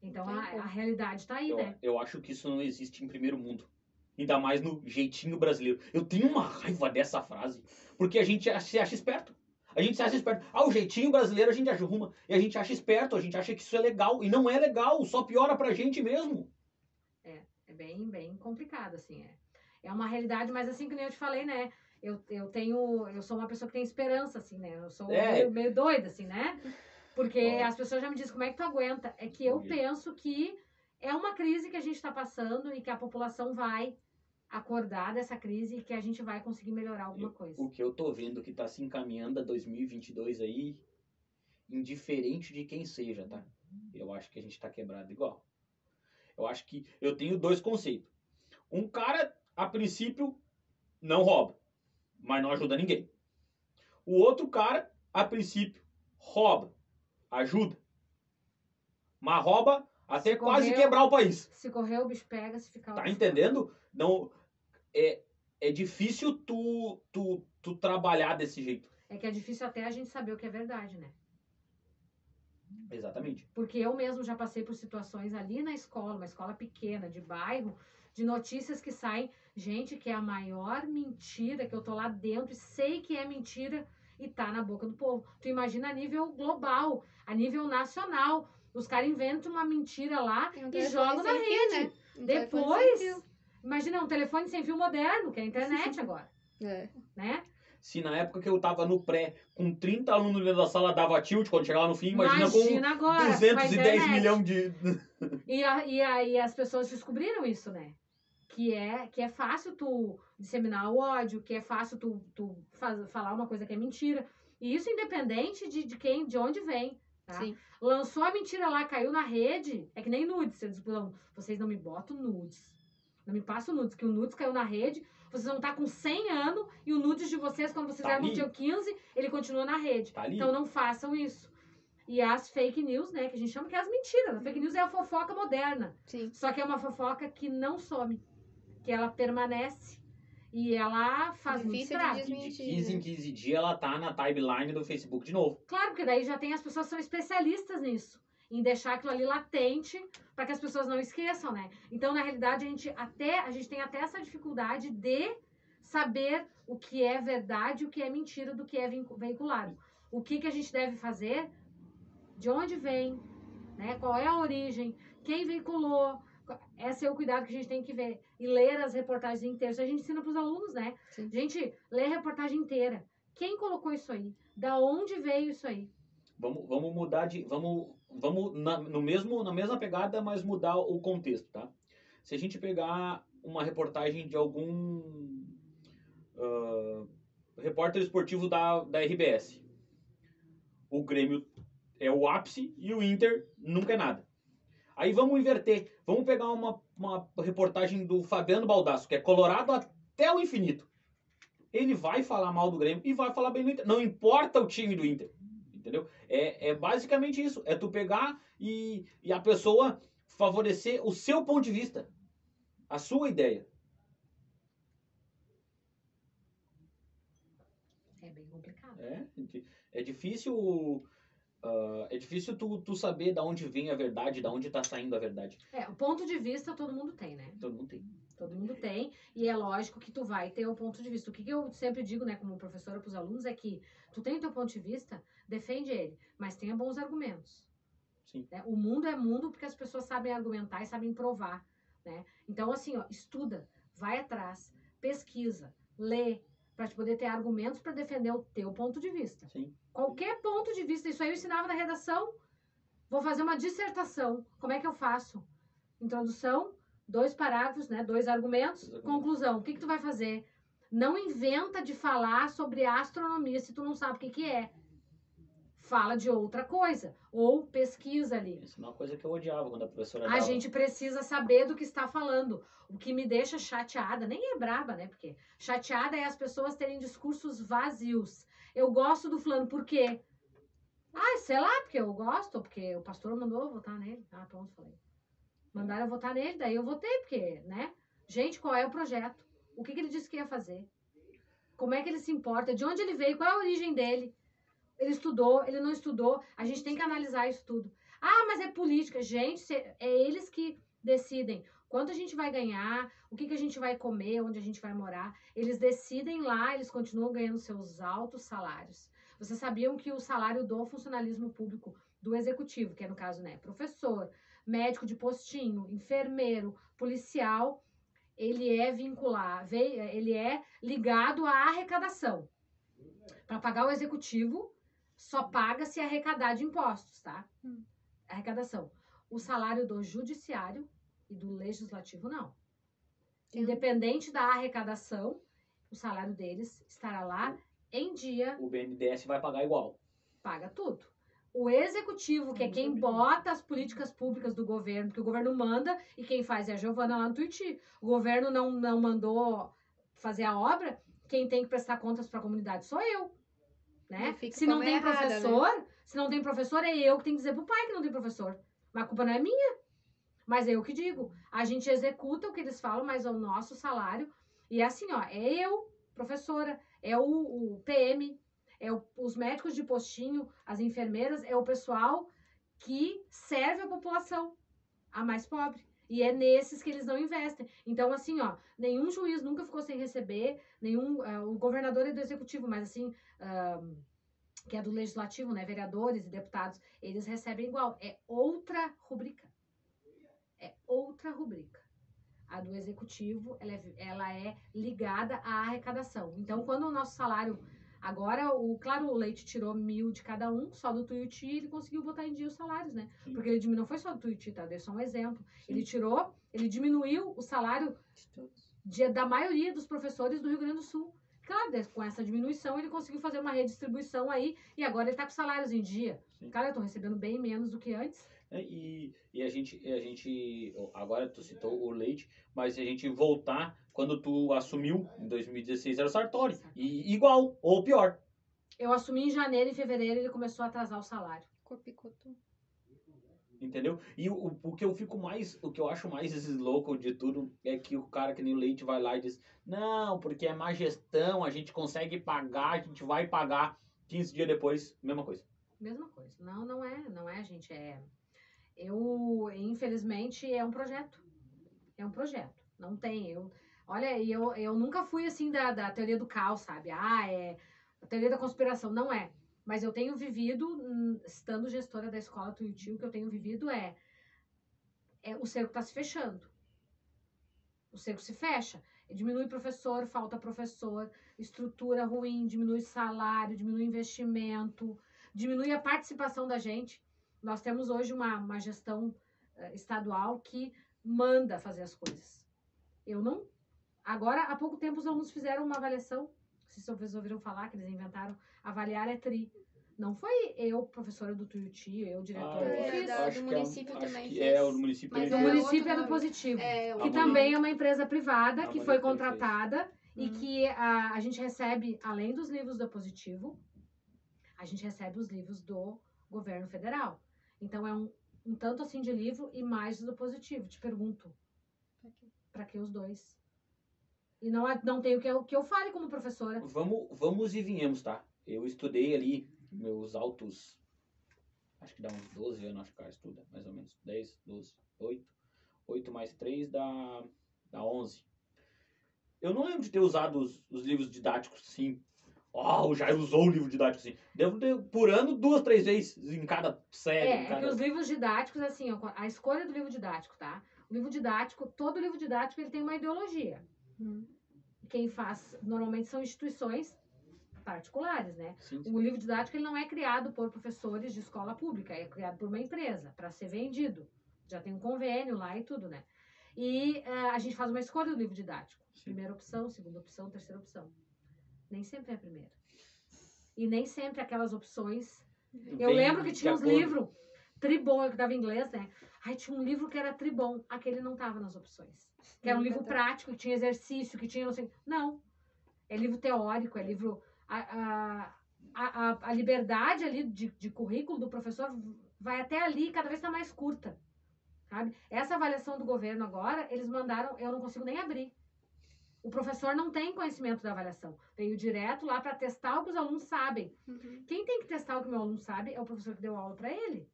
Então a, a realidade está aí, Eu, né? eu acho que isso não existe em primeiro mundo. Ainda mais no jeitinho brasileiro. Eu tenho uma raiva dessa frase. Porque a gente se acha esperto. A gente se acha esperto. Ah, o jeitinho brasileiro a gente arruma. E a gente acha esperto. A gente acha que isso é legal. E não é legal. Só piora pra gente mesmo. É bem, bem complicado, assim. É, é uma realidade, mas assim que nem eu te falei, né? Eu, eu tenho. Eu sou uma pessoa que tem esperança, assim, né? Eu sou É. meio, meio doida, assim, né? Porque as pessoas já me dizem como é que tu aguenta. É que eu Sim. penso que é uma crise que a gente está passando e que a população vai acordar dessa crise e que a gente vai conseguir melhorar alguma coisa. O que eu tô vendo que tá se encaminhando a 2022 aí, indiferente de quem seja, tá? Eu acho que a gente tá quebrado igual. Eu acho que eu tenho dois conceitos. Um cara, a princípio, não rouba, mas não ajuda ninguém. O outro cara, a princípio, rouba, ajuda, mas rouba até Se quase quebrar o país. Se correr, o bicho pega, se ficar. Tá entendendo? Não é, é difícil tu, tu, tu trabalhar desse jeito. É que é difícil até a gente saber o que é verdade, né? Exatamente. Porque eu mesmo já passei por situações ali na escola, uma escola pequena, de bairro, de notícias que saem, gente, que é a maior mentira, que eu tô lá dentro e sei que é mentira e tá na boca do povo. Tu imagina a nível global, a nível nacional. Os caras inventam uma mentira lá um e jogam na sem fio, rede. né? Um Depois, imagina um telefone sem fio moderno, que é a internet agora, É. né? Se na época que eu tava no pré, com 30 alunos dentro da sala dava tilt, quando chegava no fim, imagina, Imagina com agora, com a 210 internet. milhões de. E, a, e aí as pessoas descobriram isso, né? Que é, que é fácil tu disseminar o ódio, que é fácil tu, tu faz- falar uma coisa que é mentira. E isso independente de, de quem, de onde vem. Tá? Sim. Lançou a mentira lá, caiu na rede. É que nem nudes. Eles falam, vocês não me botam nudes. Não me passam nudes, que o nudes caiu na rede. Vocês vão estar com 100 anos e o nudes de vocês, quando vocês Tá eram ali. tinham 15, ele continua na rede. Tá. Então não façam isso. E as fake news, né, que a gente chama que é as mentiras. A fake news é a fofoca moderna. Sim. Só que é uma fofoca que não some, que ela permanece e ela faz muito Difícil de estrago. E de Desmentir, 15 em né? 15 dias ela tá na timeline do Facebook de novo. Claro, porque daí já tem as pessoas que são especialistas nisso, em deixar aquilo ali latente para que as pessoas não esqueçam, né? Então, na realidade, a gente até a gente tem até essa dificuldade de saber o que é verdade, o que é mentira, do que é veiculado. O que que a gente deve fazer? De onde vem? Né? Qual é a origem? Quem veiculou? Esse é o cuidado que a gente tem que ver. E ler as reportagens inteiras. A gente ensina para os alunos, né? Sim. Gente, lê a reportagem inteira. Quem colocou isso aí? Da onde veio isso aí? Vamos, vamos mudar de. Vamos, vamos na, no mesmo, na mesma pegada, mas mudar o contexto, tá? Se a gente pegar uma reportagem de algum ah, repórter esportivo da, da RBS, o Grêmio é o ápice e o Inter nunca é nada. Aí vamos inverter. Vamos pegar uma, uma reportagem do Fabiano Baldasso, que é colorado até o infinito. Ele vai falar mal do Grêmio e vai falar bem do Inter. Não importa o time do Inter. Entendeu? É, é basicamente isso. É tu pegar e, e a pessoa favorecer o seu ponto de vista. A sua ideia. É bem complicado. É, é difícil. Ah, é difícil tu, tu saber da onde vem a verdade, da onde tá saindo a verdade. É, o ponto de vista todo mundo tem, né? Todo mundo tem. Todo mundo tem. E é lógico que tu vai ter o ponto de vista. O que, que eu sempre digo, né, como professora para os alunos, é que tu tem o teu ponto de vista, defende ele, mas tenha bons argumentos. Sim. né? O mundo é mundo porque as pessoas sabem argumentar e sabem provar, né? Então, assim, ó, estuda, vai atrás, pesquisa, lê, para te poder ter argumentos para defender o teu ponto de vista. Sim. Qualquer ponto de vista, isso aí eu ensinava na redação. Vou fazer uma dissertação. Como é que eu faço? Introdução, dois parágrafos, né? Dois argumentos, Dois argumentos. conclusão. O que, que tu vai fazer? Não inventa de falar sobre astronomia se tu não sabe o que, que é. Fala de outra coisa. Ou pesquisa ali. Isso é uma coisa que eu odiava quando a professora A dava. gente precisa saber do que está falando. O que me deixa chateada, nem é braba, né? Porque chateada é as pessoas terem discursos vazios. Eu gosto do fulano, por quê? Ah, sei lá, porque eu gosto, porque o pastor mandou votar nele. Ah, pronto, falei. Mandaram eu votar nele, daí eu votei, porque, né? Gente, qual é o projeto? O que, que ele disse que ia fazer? Como é que ele se importa? De onde ele veio? Qual é a origem dele? Ele estudou, ele não estudou? A gente tem que analisar isso tudo. Ah, mas é política. Gente, é eles que decidem quanto a gente vai ganhar, o que, que a gente vai comer, onde a gente vai morar. Eles decidem lá, eles continuam ganhando seus altos salários. Vocês sabiam que o salário do funcionalismo público, do executivo, que é no caso, né, professor, médico de postinho, enfermeiro, policial, ele é vincular, vei- ele é ligado à arrecadação. Para pagar o executivo, só paga se arrecadar de impostos, tá? Hum. Arrecadação. O salário do judiciário e do legislativo, não. Tem- Independente da arrecadação, o salário deles estará lá em dia, O BNDES vai pagar igual. paga tudo. O executivo, que é quem bota as políticas públicas do governo, porque o governo manda e quem faz é a Giovana lá no Tuiuti. O governo não, não mandou fazer a obra, quem tem que prestar contas para a comunidade sou eu. Né? Se não tem errada, né? professor, se não tem professor, é eu que tenho que dizer pro pai que não tem professor. Mas a culpa não é minha. Mas é eu que digo. A gente executa o que eles falam, mas é o nosso salário. E é assim, ó, é eu, professora, é o, o PM, é o- os médicos de postinho, as enfermeiras, é o pessoal que serve a população, a mais pobre. E é nesses que eles não investem. Então, assim, ó, nenhum juiz nunca ficou sem receber, nenhum. ah, o governador é do executivo, mas assim. ah, que é do legislativo, né? Vereadores e deputados, eles recebem igual. É outra rubrica. É outra rubrica. A do executivo, ela é, ela é ligada à arrecadação. Então, quando o nosso salário. Agora, o, claro, o Leite tirou mil de cada um, só do Tuiuti, ele conseguiu botar em dia os salários, né? Sim. Porque ele diminuiu, não foi só do Tuiuti, tá? Dei só um exemplo. Sim. Ele tirou, ele diminuiu o salário de- da maioria dos professores do Rio Grande do Sul. Claro, des- com essa diminuição, ele conseguiu fazer uma redistribuição aí e agora ele tá com salários em dia. Sim. Cara, eu tô recebendo bem menos do que antes. É, E, e a gente, a gente, agora tu citou o Leite, mas se a gente voltar, quando tu assumiu, em 2016, era o Sartori. E igual, ou pior. Eu assumi em janeiro e fevereiro ele começou a atrasar o salário. Copicotu. Entendeu? E o, o- o que eu fico mais, o que eu acho mais louco de tudo é que o cara que nem o Leite vai lá e diz: Não, porque é má gestão, a gente consegue pagar, a gente vai pagar. 15 dias depois, mesma coisa. Mesma coisa. Não, não é, não é, gente. É. Eu, infelizmente, é um projeto. É um projeto. Não tem. Eu, olha, eu, eu nunca fui assim da, da teoria do caos, sabe? Ah, é a teoria da conspiração. Não é. Mas eu tenho vivido, hum, estando gestora da escola Tuiuti, o que eu tenho vivido é, é o cerco está se fechando. O cerco se fecha. Diminui professor, falta professor, estrutura ruim, diminui salário, diminui investimento, diminui a participação da gente. Nós temos hoje uma, uma gestão eh, estadual que manda fazer as coisas. Eu não. Agora, há pouco tempo, os alunos fizeram uma avaliação. Se vocês ouviram falar que eles inventaram avaliar é tri. Não foi eu, professora do Tuiuti, eu, diretora, é que fiz. verdade. acho do que é município acho também que fez. É, o município Mas O é fez. município é do positivo. É, que também é uma empresa privada que foi fez. contratada e Hum. que a, a gente recebe, além dos livros do Positivo, a gente recebe os livros do governo federal. Então é um, um tanto assim de livro e mais do Positivo. Te pergunto, para que os dois? E não, é- não tem o que eu, que eu fale como professora. Vamos, vamos e vinhamos, tá? Eu estudei ali meus altos. Acho que dá uns 12 anos, acho que o cara estuda, mais ou menos. 10, 12, 8. 8 mais 3 dá, dá 11. Eu não lembro de ter usado os, os livros didáticos assim. Oh, o Jair usou o livro didático assim. Devo ter, por ano, duas, três vezes em cada série. É, é cada... que os livros didáticos, assim, ó, a escolha do livro didático, tá? O livro didático, todo livro didático, ele tem uma ideologia. Quem faz normalmente são instituições particulares, né? Sim, sim. O livro didático ele não é criado por professores de escola pública, é criado por uma empresa para ser vendido. Já tem um convênio lá e tudo, né? E eh, a gente faz uma escolha do livro didático. Sim. Primeira opção, segunda opção, terceira opção. Nem sempre é a primeira. E nem sempre aquelas opções. Eu Vem lembro que tinha uns livros tribom, que dava inglês, né? Ai, tinha um livro que era tribom, aquele não tava nas opções. Que era um Nunca livro prático, que tinha exercício, que tinha não sei. Não. É livro teórico, é livro. A, a, a, a- a liberdade ali de, de currículo do professor vai até ali, cada vez está mais curta. Sabe? Essa avaliação do governo agora, eles mandaram, eu não consigo nem abrir. O professor não tem conhecimento da avaliação. Veio direto lá para testar o que os alunos sabem. Uhum. Quem tem que testar o que o meu aluno sabe é o professor que deu aula para ele.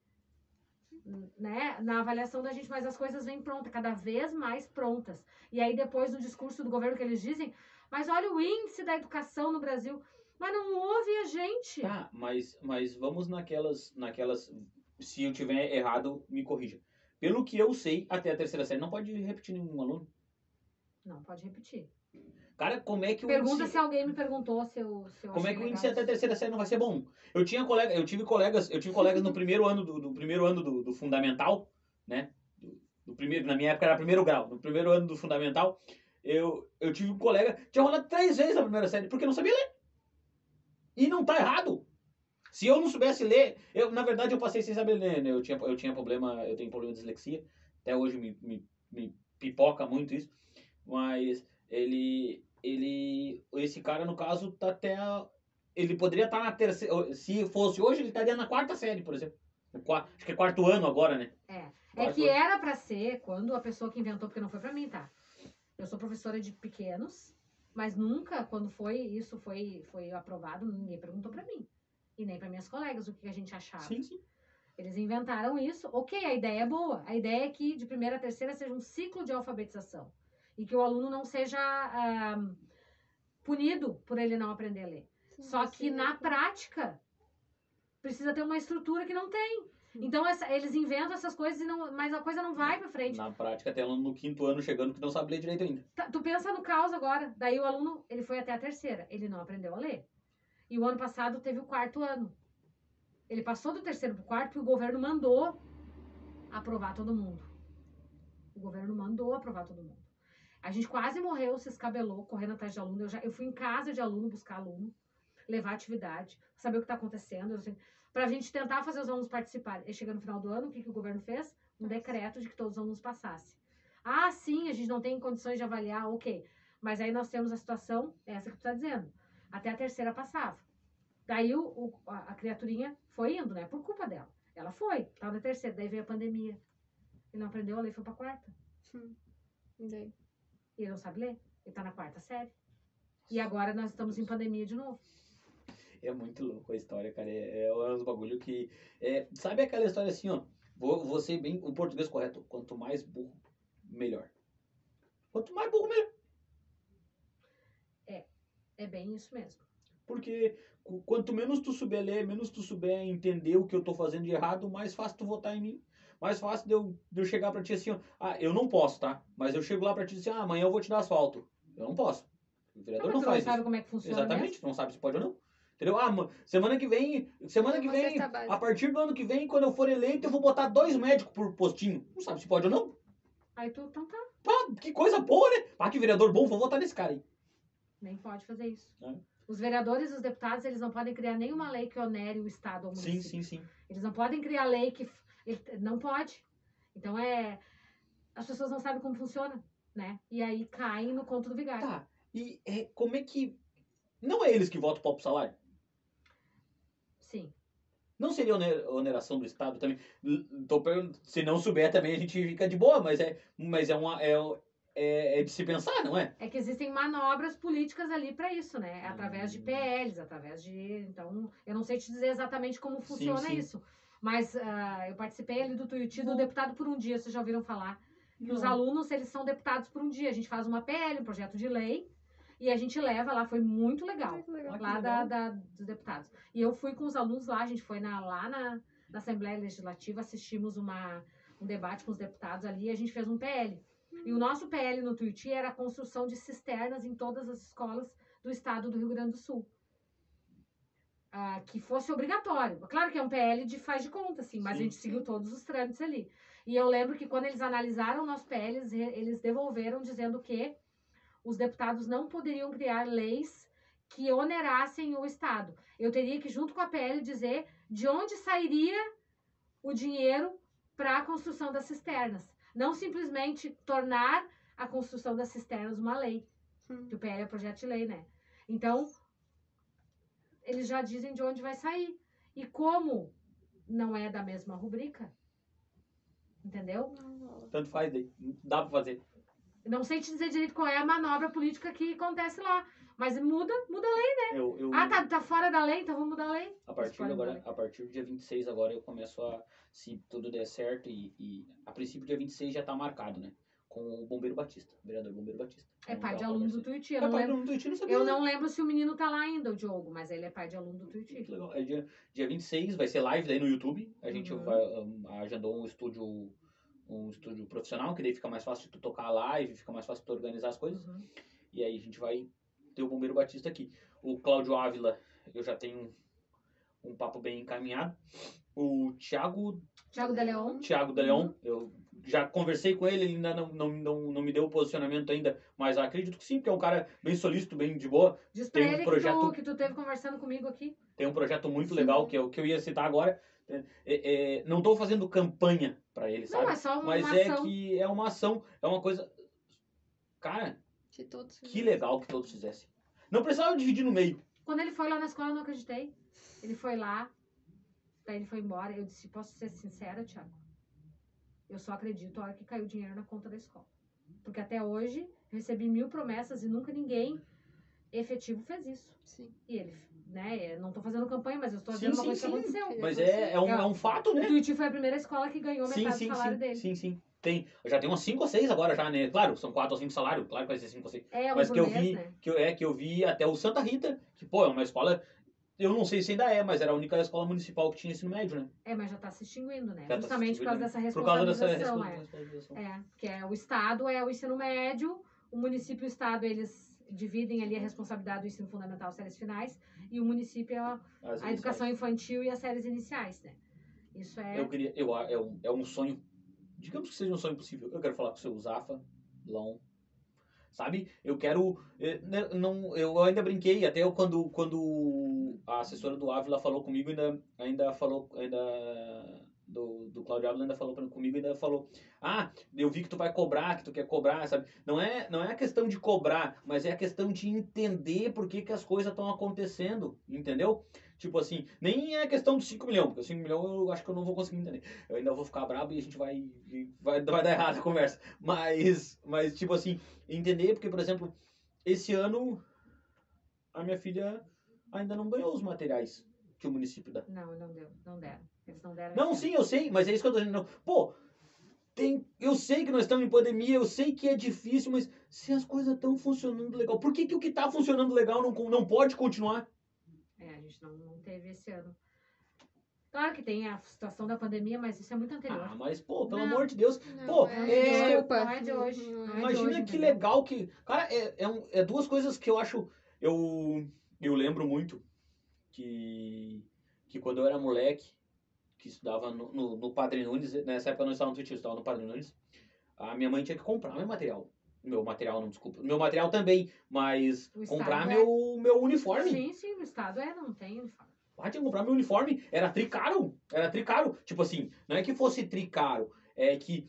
Né? Na avaliação da gente, mas as coisas vêm prontas, cada vez mais prontas. E aí, depois do discurso do governo que eles dizem, mas olha o índice da educação no Brasil. Mas não ouve a gente. Tá, mas, mas vamos naquelas, naquelas. Se eu tiver errado, me corrija. Pelo que eu sei, até a terceira série não pode repetir nenhum aluno. Não, pode repetir. Cara, como é que o Pergunta índice, se alguém me perguntou se eu, se eu como é que o índice até a terceira série não vai ser bom? Eu tinha colega, eu tive colegas, eu tive colegas no primeiro ano do, do primeiro ano do, do fundamental, né? Do, do primeiro, na minha época era primeiro grau, no primeiro ano do fundamental, eu, eu tive um colega tinha rolado três vezes a primeira série porque não sabia ler. E não tá errado. Se eu não soubesse ler, eu, na verdade, eu passei sem saber ler, né? Eu tinha, eu tinha problema, eu tenho problema de dislexia. Até hoje me, me, me pipoca muito isso. Mas ele, ele, esse cara, no caso, tá até, a- ele poderia estar na terceira, se fosse hoje, ele estaria na quarta série, por exemplo. No qua- acho que é quarto ano agora, né? É. É Quarto que ano. era pra ser quando a pessoa que inventou, porque não foi pra mim, tá? Eu sou professora de pequenos, mas nunca, quando foi isso foi, foi aprovado, ninguém perguntou pra mim. E nem pra minhas colegas o que a gente achava. Sim, sim. Eles inventaram isso. Ok, a ideia é boa. A ideia é que de primeira a terceira seja um ciclo de alfabetização. E que o aluno não seja ah, punido por ele não aprender a ler. Sim, Só que na lê- prática precisa ter uma estrutura que não tem. Então essa- eles inventam essas coisas, e não, mas a coisa não vai pra frente. Na prática, tem aluno no quinto ano chegando que não sabe ler direito ainda. Tá, Tu pensa no caos agora. Daí o aluno, ele foi até a terceira, ele não aprendeu a ler. E o ano passado teve o quarto ano. Ele passou do terceiro pro quarto e o governo mandou aprovar todo mundo. O governo mandou aprovar todo mundo. A gente quase morreu, se escabelou, correndo atrás de aluno. Eu, já, eu fui em casa de aluno buscar aluno, levar atividade, saber o que está acontecendo, assim, para a gente tentar fazer os alunos participarem. E chega no final do ano, o que, que o governo fez? Um decreto de que todos os alunos passassem. Ah, sim, a gente não tem condições de avaliar, ok. Mas aí nós temos a situação, essa que tu está dizendo. Até a terceira passava. Daí o, o- a, a criaturinha foi indo, né? Por culpa dela. Ela foi, estava na terceira, daí veio a pandemia. Ele não aprendeu a ler, foi pra quarta. E daí? E ele não sabe ler. Ele tá na quarta série. E agora nós estamos em pandemia de novo. É muito louco a história, cara. É, é uns bagulho que. é, sabe aquela história assim, ó? Vou, vou ser bem. O português correto. Quanto mais burro, melhor. Quanto mais burro, melhor. É bem isso mesmo. Porque qu- quanto menos tu souber ler, menos tu souber entender o que eu tô fazendo de errado, mais fácil tu votar em mim. Mais fácil de eu, de eu chegar pra ti assim, ó. Ah, eu não posso, tá? Mas eu chego lá pra ti dizer, ah, amanhã eu vou te dar asfalto. Eu não posso. O Ah, vereador mas não tu não faz sabe isso. como é que funciona Exatamente, mesmo? tu não sabe se pode ou não. Entendeu? Ah, ma- semana que vem, semana que vem, a partir do ano que vem, quando eu for eleito, eu vou botar dois médicos por postinho. Não sabe se pode ou não. Aí tu, então tá, Pá, que coisa boa, né? Ah, que vereador bom, vou votar nesse cara aí. nem pode fazer isso. É. Os vereadores e os deputados, eles não podem criar nenhuma lei que onere o Estado ou o Sim, município. sim, sim. Eles não podem criar lei que. Ele- não pode. Então é. As pessoas não sabem como funciona, né? E aí caem no conto do vigário. Tá, e é, como é que... Não é eles que votam para o salário? Sim. Não seria oner- oneração do Estado também? Tô perguntando, se não souber também a gente fica de boa, mas é, mas é, uma, é, é, é de se pensar, não é? É que existem manobras políticas ali para isso, né? Através de Hum. PLs, através de. Então, eu não sei te dizer exatamente como funciona sim. isso. Mas ah, eu participei ali do Tuiuti do deputado por um dia, vocês já ouviram falar? Que os alunos, eles são deputados por um dia. A gente faz uma PL, um projeto de lei, e a gente leva lá, foi muito legal. Legal. Lá da, legal. da- dos deputados. E eu fui com os alunos lá, a gente foi na, lá na, na Assembleia Legislativa, assistimos uma, um debate com os deputados ali e a gente fez um PL. E o nosso PL no Tuiuti era a construção de cisternas em todas as escolas do estado do Rio Grande do Sul. Ah, que fosse obrigatório. Claro que é um PL de faz de conta, assim, mas Sim, a gente seguiu todos os trâmites ali. E eu lembro que quando eles analisaram o nosso PL, eles devolveram dizendo que os deputados não poderiam criar leis que onerassem o Estado. Eu teria que, junto com a PL, dizer de onde sairia o dinheiro para a construção das cisternas. Não simplesmente tornar a construção das cisternas uma lei, Hum. que o PL é projeto de lei, né? Então, eles já dizem de onde vai sair. E como não é da mesma rubrica, entendeu? Tanto faz. Dá pra fazer. Não sei te dizer direito qual é a manobra política que acontece lá. Mas muda, muda a lei. Eu, eu, Ah, tá, tá fora da lei, então vamos mudar a lei. a partir agora, lei. a partir do dia 26 agora eu começo a, se tudo der certo e, e a princípio dia 26 já tá marcado, né? Com o Bombeiro Batista, o vereador Bombeiro Batista. É Então, pai de aluno do. Tuiuti. Eu É não lembro. do Tuiuti, não. Eu não lembro se o menino tá lá ainda, o Diogo, mas ele é pai de aluno do Tuiuti. Que legal. É dia, dia 26, vai ser live daí no YouTube. A gente Uhum. vai, um, agendou um estúdio um estúdio profissional, que daí fica mais fácil de tu tocar a live, fica mais fácil de tu organizar as coisas. Uhum. E aí a gente vai ter o Bombeiro Batista aqui. O Cláudio Ávila, eu já tenho um, um papo bem encaminhado. O Thiago, Thiago de Leon. Thiago da Uhum. Eu já conversei com ele, ele ainda não, não, não, não me deu o posicionamento ainda, mas acredito que sim, porque é um cara bem solícito, bem de boa. Diz pra Tem um ele projeto- que, tu, que tu teve conversando comigo aqui. Tem um projeto muito Sim. legal que eu, que eu ia citar agora. É, é, não estou fazendo campanha para ele, sabe? Não, é só uma Mas ação. é que é uma ação, é uma coisa. Cara, Que todos que legal que todos fizessem. Não precisava dividir no meio. Quando ele foi lá na escola, eu não acreditei. Ele foi lá, daí ele foi embora. Eu disse, posso ser sincera, Thiago? Eu só acredito a hora que caiu o dinheiro na conta da escola. Porque até hoje, recebi mil promessas e nunca ninguém efetivo fez isso. Sim. E ele, né, não tô fazendo campanha, mas eu estou Sim, dizendo uma sim, coisa que sim. aconteceu. Mas é, é, um, é um fato, O né? Tuiuti foi a primeira escola que ganhou metade sim, do salário sim, dele. sim, sim. Tem, já tem umas 5 ou 6 agora já, né? Claro, são 4 ou 5 salários, claro que vai ser 5 ou 6. É, um Mas que eu vi, né? que eu, é que eu vi até o Santa Rita, que pô, é uma escola, eu não sei se ainda é, mas era a única escola municipal que tinha ensino médio, né? É, mas já tá se extinguindo, né? Já tá Justamente por causa dessa Por causa dessa responsabilização, é. responsabilização. É, porque é, o Estado é o ensino médio, o município e o Estado, eles dividem ali a responsabilidade do ensino fundamental, séries finais, e o município é a, a educação infantil e as séries iniciais, né? Isso é... Eu queria, eu, é, um, é um sonho, digamos que seja um sonho possível. Eu quero falar com o seu Zafa, Long, sabe? Eu quero, eh, né, não, eu ainda brinquei, até eu quando, quando a assessora do Ávila falou comigo, ainda, ainda falou, ainda, do, do Cláudio Ávila ainda falou comigo, ainda falou, ah, eu vi que tu vai cobrar, que tu quer cobrar, sabe? Não é, não é a questão de cobrar, mas é a questão de entender por que, que as coisas estão acontecendo, entendeu? Tipo assim, nem é questão dos 5 milhões, porque 5 milhões eu acho que eu não vou conseguir entender. Eu ainda vou ficar brabo e a gente vai. Vai, vai dar errado a conversa. Mas, mas, tipo assim, entender, porque, por exemplo, esse ano a minha filha ainda não ganhou os materiais que o município dá. Não, não deu, não deram. Eles não deram. Não, sim, eu sei, mas é isso que eu tô dizendo. Pô, tem, eu sei que nós estamos em pandemia, eu sei que é difícil, mas se as coisas estão funcionando legal, por que, que o que tá funcionando legal não, não pode continuar? É, gente não, não teve esse ano. Claro que tem a situação da pandemia, mas isso é muito anterior. Ah, mas, pô, pelo Não. amor de Deus, Não, Pô, é, é- desculpa. Não é de hoje, Não não é de Imagina hoje, que entendeu? legal que. Cara, é, é, um- é duas coisas que eu acho. Eu, eu lembro muito que, que quando eu era moleque, que estudava no, no, no Padre Nunes, nessa época eu não estava no Twitter, eu estava no Padre Nunes, a minha mãe tinha que comprar meu material. Meu material, não, desculpa. Meu material também, mas O comprar é. meu, meu uniforme. Sim, sim, o Estado é, não tem uniforme. Ah, tinha que comprar meu uniforme. Era tricaro. Era tricaro. Tipo assim, não é que fosse tricaro. É que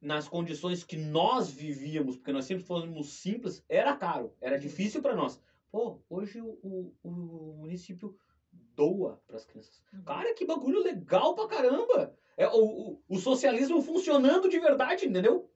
nas condições que nós vivíamos, porque nós sempre fomos simples, era caro. Era difícil para nós. Pô, hoje o, o, o município doa para as crianças. Uhum. Cara, que bagulho legal pra caramba. É o, o, o socialismo funcionando de verdade, entendeu?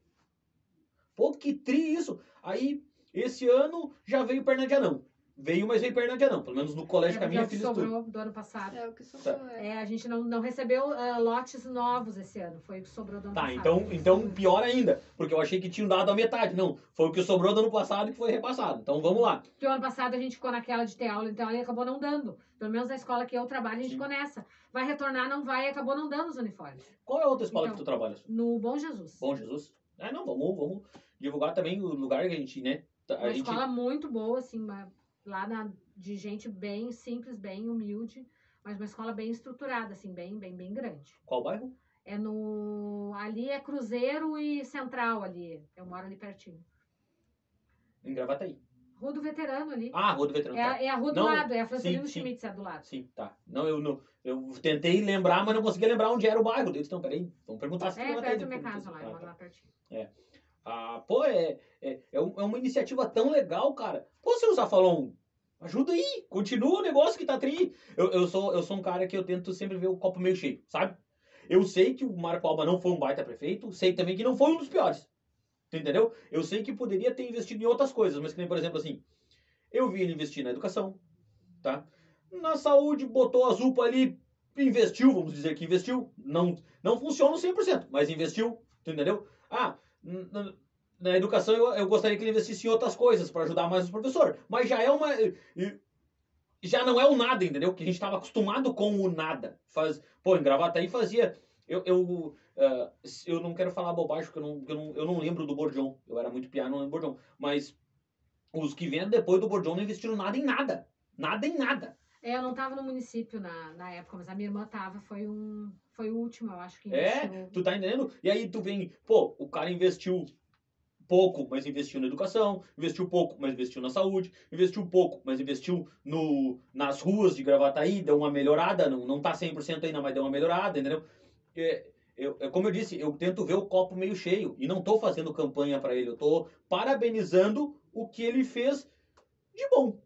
Pô, que tri isso. Aí, esse ano já veio perna de anão. Veio, mas veio perna de anão. Pelo menos no colégio É que a porque minha é o que filha estuda. sobrou do ano passado. É o que sobrou. É. É, a gente não, não recebeu ah, lotes novos esse ano. Foi o que sobrou do ano Tá, passado. então, então pior ainda, porque eu achei que tinham dado a metade. Não, foi o que sobrou do ano passado que foi repassado. Então vamos lá. Porque o ano passado a gente ficou naquela de ter aula, então ele acabou não dando. Pelo menos na escola que eu trabalho, a gente Sim. ficou nessa. Vai retornar, não vai, e acabou não dando os uniformes. Qual é a outra escola Então. que tu trabalha? No Bom Jesus. Bom Jesus? Ah, não, vamos, vamos divulgar também o lugar que a gente, né? A Uma gente, escola muito boa, assim, uma- lá na, de gente bem simples, bem humilde, mas uma escola bem estruturada, assim, bem, bem, bem grande. Qual bairro? É no. Ali é Cruzeiro e Central ali. Eu moro ali pertinho. Em Gravataí. Rua do Veterano ali. Ah, Rua do Veterano. é, tá. a- é a rua do Não, lado, é a Francelino sim, sim. Schmitz, é do lado. Sim, tá. Não, eu não. Eu tentei lembrar, mas não conseguia lembrar onde era o bairro. Eu disse, não, peraí, vamos perguntar se É, Gravataí, perto minha depois- casa lá, eu moro lá pertinho. Ah, pô, é, é, é, é uma iniciativa tão legal, cara. Pô, seu Zafalon, ajuda aí, continua o negócio que tá tri. Eu, eu, sou, eu sou um cara que eu tento sempre ver o copo meio cheio, sabe? Eu sei que o Marco Alba não foi um baita prefeito, sei também que não foi um dos piores. Entendeu? Eu sei que poderia ter investido em outras coisas, mas que nem, por exemplo, assim, eu vi ele investir na educação, tá? Na saúde, botou a Zupa ali, investiu, vamos dizer que investiu. Não, não funciona 100%, mas investiu, entendeu? Ah, n- n- na educação eu, eu gostaria que ele investisse em outras coisas para ajudar mais os professores. Mas já é uma. Já não é o nada, entendeu? Que a gente estava acostumado com o nada. Faz, pô, em Gravataí fazia. Eu, eu, ah, eu não quero falar bobagem, porque eu não, eu não, eu não lembro do Bordion. Eu era muito piano, não lembro do Bordion. Mas os que vieram depois do Bordion não investiram nada em nada. Nada em nada. É, eu não tava no município na, na época, mas a minha irmã tava, foi um. Foi o último, eu acho que É, investiu. Tu tá entendendo? E aí tu vem, pô, o cara investiu pouco, mas investiu na educação, investiu pouco, mas investiu na saúde, investiu pouco, mas investiu no, nas ruas de Gravataí, deu uma melhorada, não, não tá 100% ainda, mas deu uma melhorada, entendeu? É, eu, é como eu disse, eu tento ver o copo meio cheio e não tô fazendo campanha para ele, eu tô parabenizando o que ele fez de bom.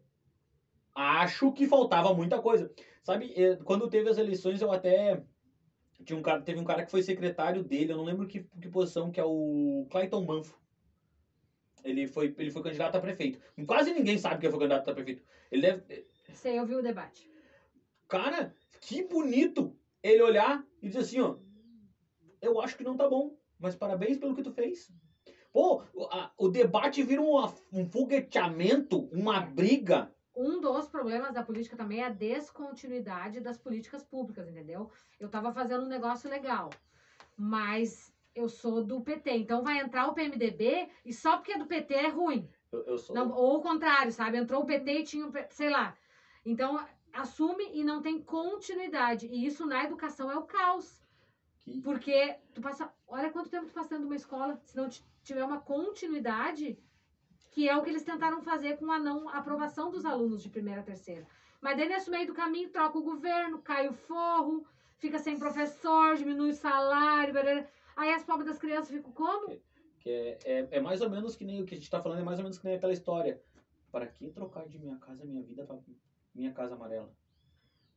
Acho que faltava muita coisa. Sabe, eh, quando teve as eleições, eu até tinha um cara, teve um cara que foi secretário dele, eu não lembro que, que posição, que é o Clayton Manfo. Ele foi, ele foi candidato a prefeito. Quase ninguém sabe que ele foi candidato a prefeito. Ele deve. Sei, eu vi o debate. Cara, que bonito ele olhar e dizer assim, ó. Eu acho que não tá bom, mas parabéns pelo que tu fez. Pô, o, a- o debate vira um, um fogueteamento, uma briga. Um dos problemas da política também é a descontinuidade das políticas públicas, entendeu? Eu tava fazendo um negócio legal, mas eu sou do PT, então vai entrar o PMDB e só porque é do PT é ruim. Eu, eu sou. Não, ou o contrário, sabe? Entrou o PT e tinha, sei lá. Então, assume e não tem continuidade. E isso na educação é o caos. que- Porque tu passa. Olha quanto tempo tu passa dentro de uma escola. Se não ti- tiver uma continuidade, que é o que eles tentaram fazer com a não aprovação dos alunos de primeira a terceira. Mas daí, nesse meio do caminho, troca o governo, cai o forro, fica sem professor, diminui o salário. Aí as pobres das crianças ficam como? Que é, é, é mais ou menos que nem o que a gente tá falando, é mais ou menos que nem aquela história. Para que trocar de minha casa, minha vida, pra minha casa amarela?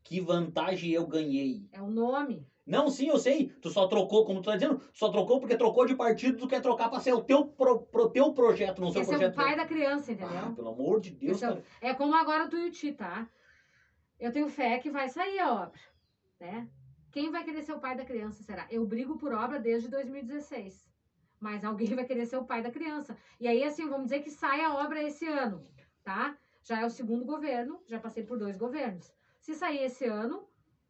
Que vantagem eu ganhei? É o nome. Não, sim, eu sei. Tu só trocou, como tu tá dizendo, só trocou porque trocou de partido, tu quer trocar pra ser o teu, pro, pro teu projeto, não seu Esse é projeto. o pai da criança, entendeu? Ah, pelo amor de Deus, é o- cara. É como agora do Tuiuti, tá? Eu tenho fé que vai sair a obra, né? Quem vai querer ser o pai da criança, será? Eu brigo por obra desde 2016. Mas alguém vai querer ser o pai da criança. E aí, assim, vamos dizer que sai a obra esse ano, tá? Já é o segundo governo, já passei por dois governos. Se sair esse ano,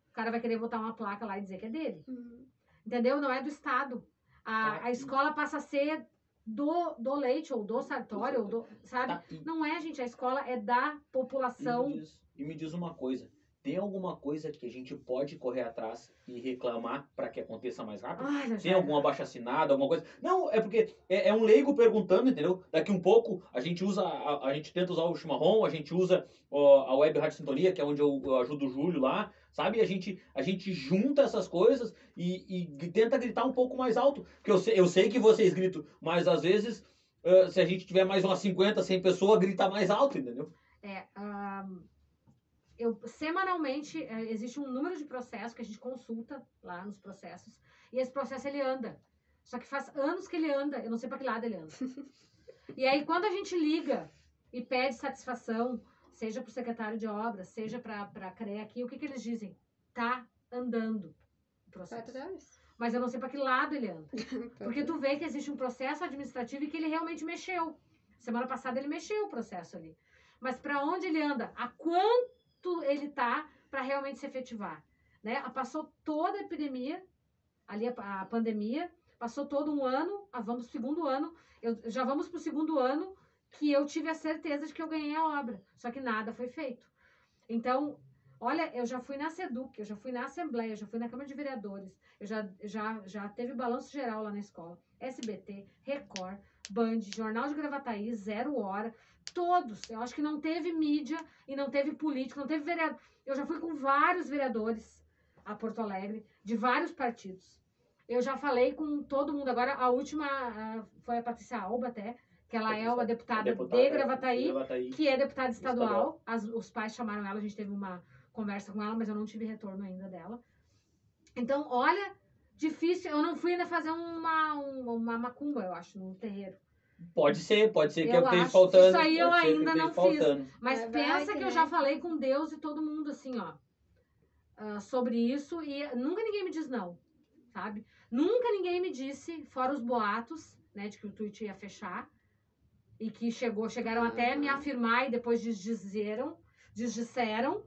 o cara vai querer botar uma placa lá e dizer que é dele. Uhum. Entendeu? Não é do Estado. A, Tá. a escola passa a ser do, do leite, ou do Sartório, ou do. Sabe? Tá, e, Não é, gente. A escola é da e população. me diz, e me diz uma coisa. Tem alguma coisa que a gente pode correr atrás e reclamar para que aconteça mais rápido? Ai, Tem Rogério. algum abaixo assinado, alguma coisa? Não, é porque é, é um leigo perguntando, entendeu? Daqui um pouco a gente usa, a, a gente tenta usar o chimarrão, a gente usa ó, a Web Rádio Sintonia, que é onde eu, eu ajudo o Júlio lá, sabe? A gente, a gente junta essas coisas e, e tenta gritar um pouco mais alto. Porque eu sei, eu sei que vocês gritam, mas às vezes, eh, se a gente tiver mais umas 50, 100 pessoas, grita mais alto, entendeu? É, ahn, eu, semanalmente é, existe um número de processos que a gente consulta lá nos processos e esse processo ele anda. Só que faz anos que ele anda, eu não sei para que lado ele anda. e aí quando a gente liga e pede satisfação, seja para o secretário de obras, seja para a CREA aqui, o que, que eles dizem? Tá andando o processo. Mas eu não sei para que lado ele anda. Porque tu vê que existe um processo administrativo e que ele realmente mexeu. Semana passada ele mexeu o processo ali. Mas para onde ele anda? A quanto ele tá para realmente se efetivar? Né? Passou toda a epidemia, ali a, a pandemia, Passou todo um ano, ah, vamos segundo ano, eu, já vamos pro segundo ano que eu tive a certeza de que eu ganhei a obra. Só que nada foi feito. Então, olha, eu já fui na SEDUC, eu já fui na Assembleia, eu já fui na Câmara de Vereadores, eu já, já, já teve balanço geral lá na escola, SBT, Record, Band, Jornal de Gravataí, Zero Hora, todos. Eu acho que não teve mídia e não teve político, não teve vereador. Eu já fui com vários vereadores a Porto Alegre, de vários partidos. Eu já falei com todo mundo. Agora, a última foi a Patrícia Alba, até, que ela é uma deputada, deputada de Gravataí, de Gravataí. que é deputada estadual. Estadual. As- os pais chamaram ela, a gente teve uma conversa com ela, mas eu não tive retorno ainda dela. Então, olha, difícil. Eu não fui ainda fazer uma, um- uma macumba, eu acho, no terreiro. Pode ser, pode ser que Eu eu esteja faltando. Isso aí eu ainda não fiz. faltando. Mas Mas vai pensa que, que eu né? já falei com Deus e todo mundo assim, ó, ah, sobre isso e nunca ninguém me diz não, sabe? Nunca ninguém me disse, fora os boatos, né, de que o Twitch ia fechar e que chegou, chegaram até me afirmar e depois desdizeram, desdisseram,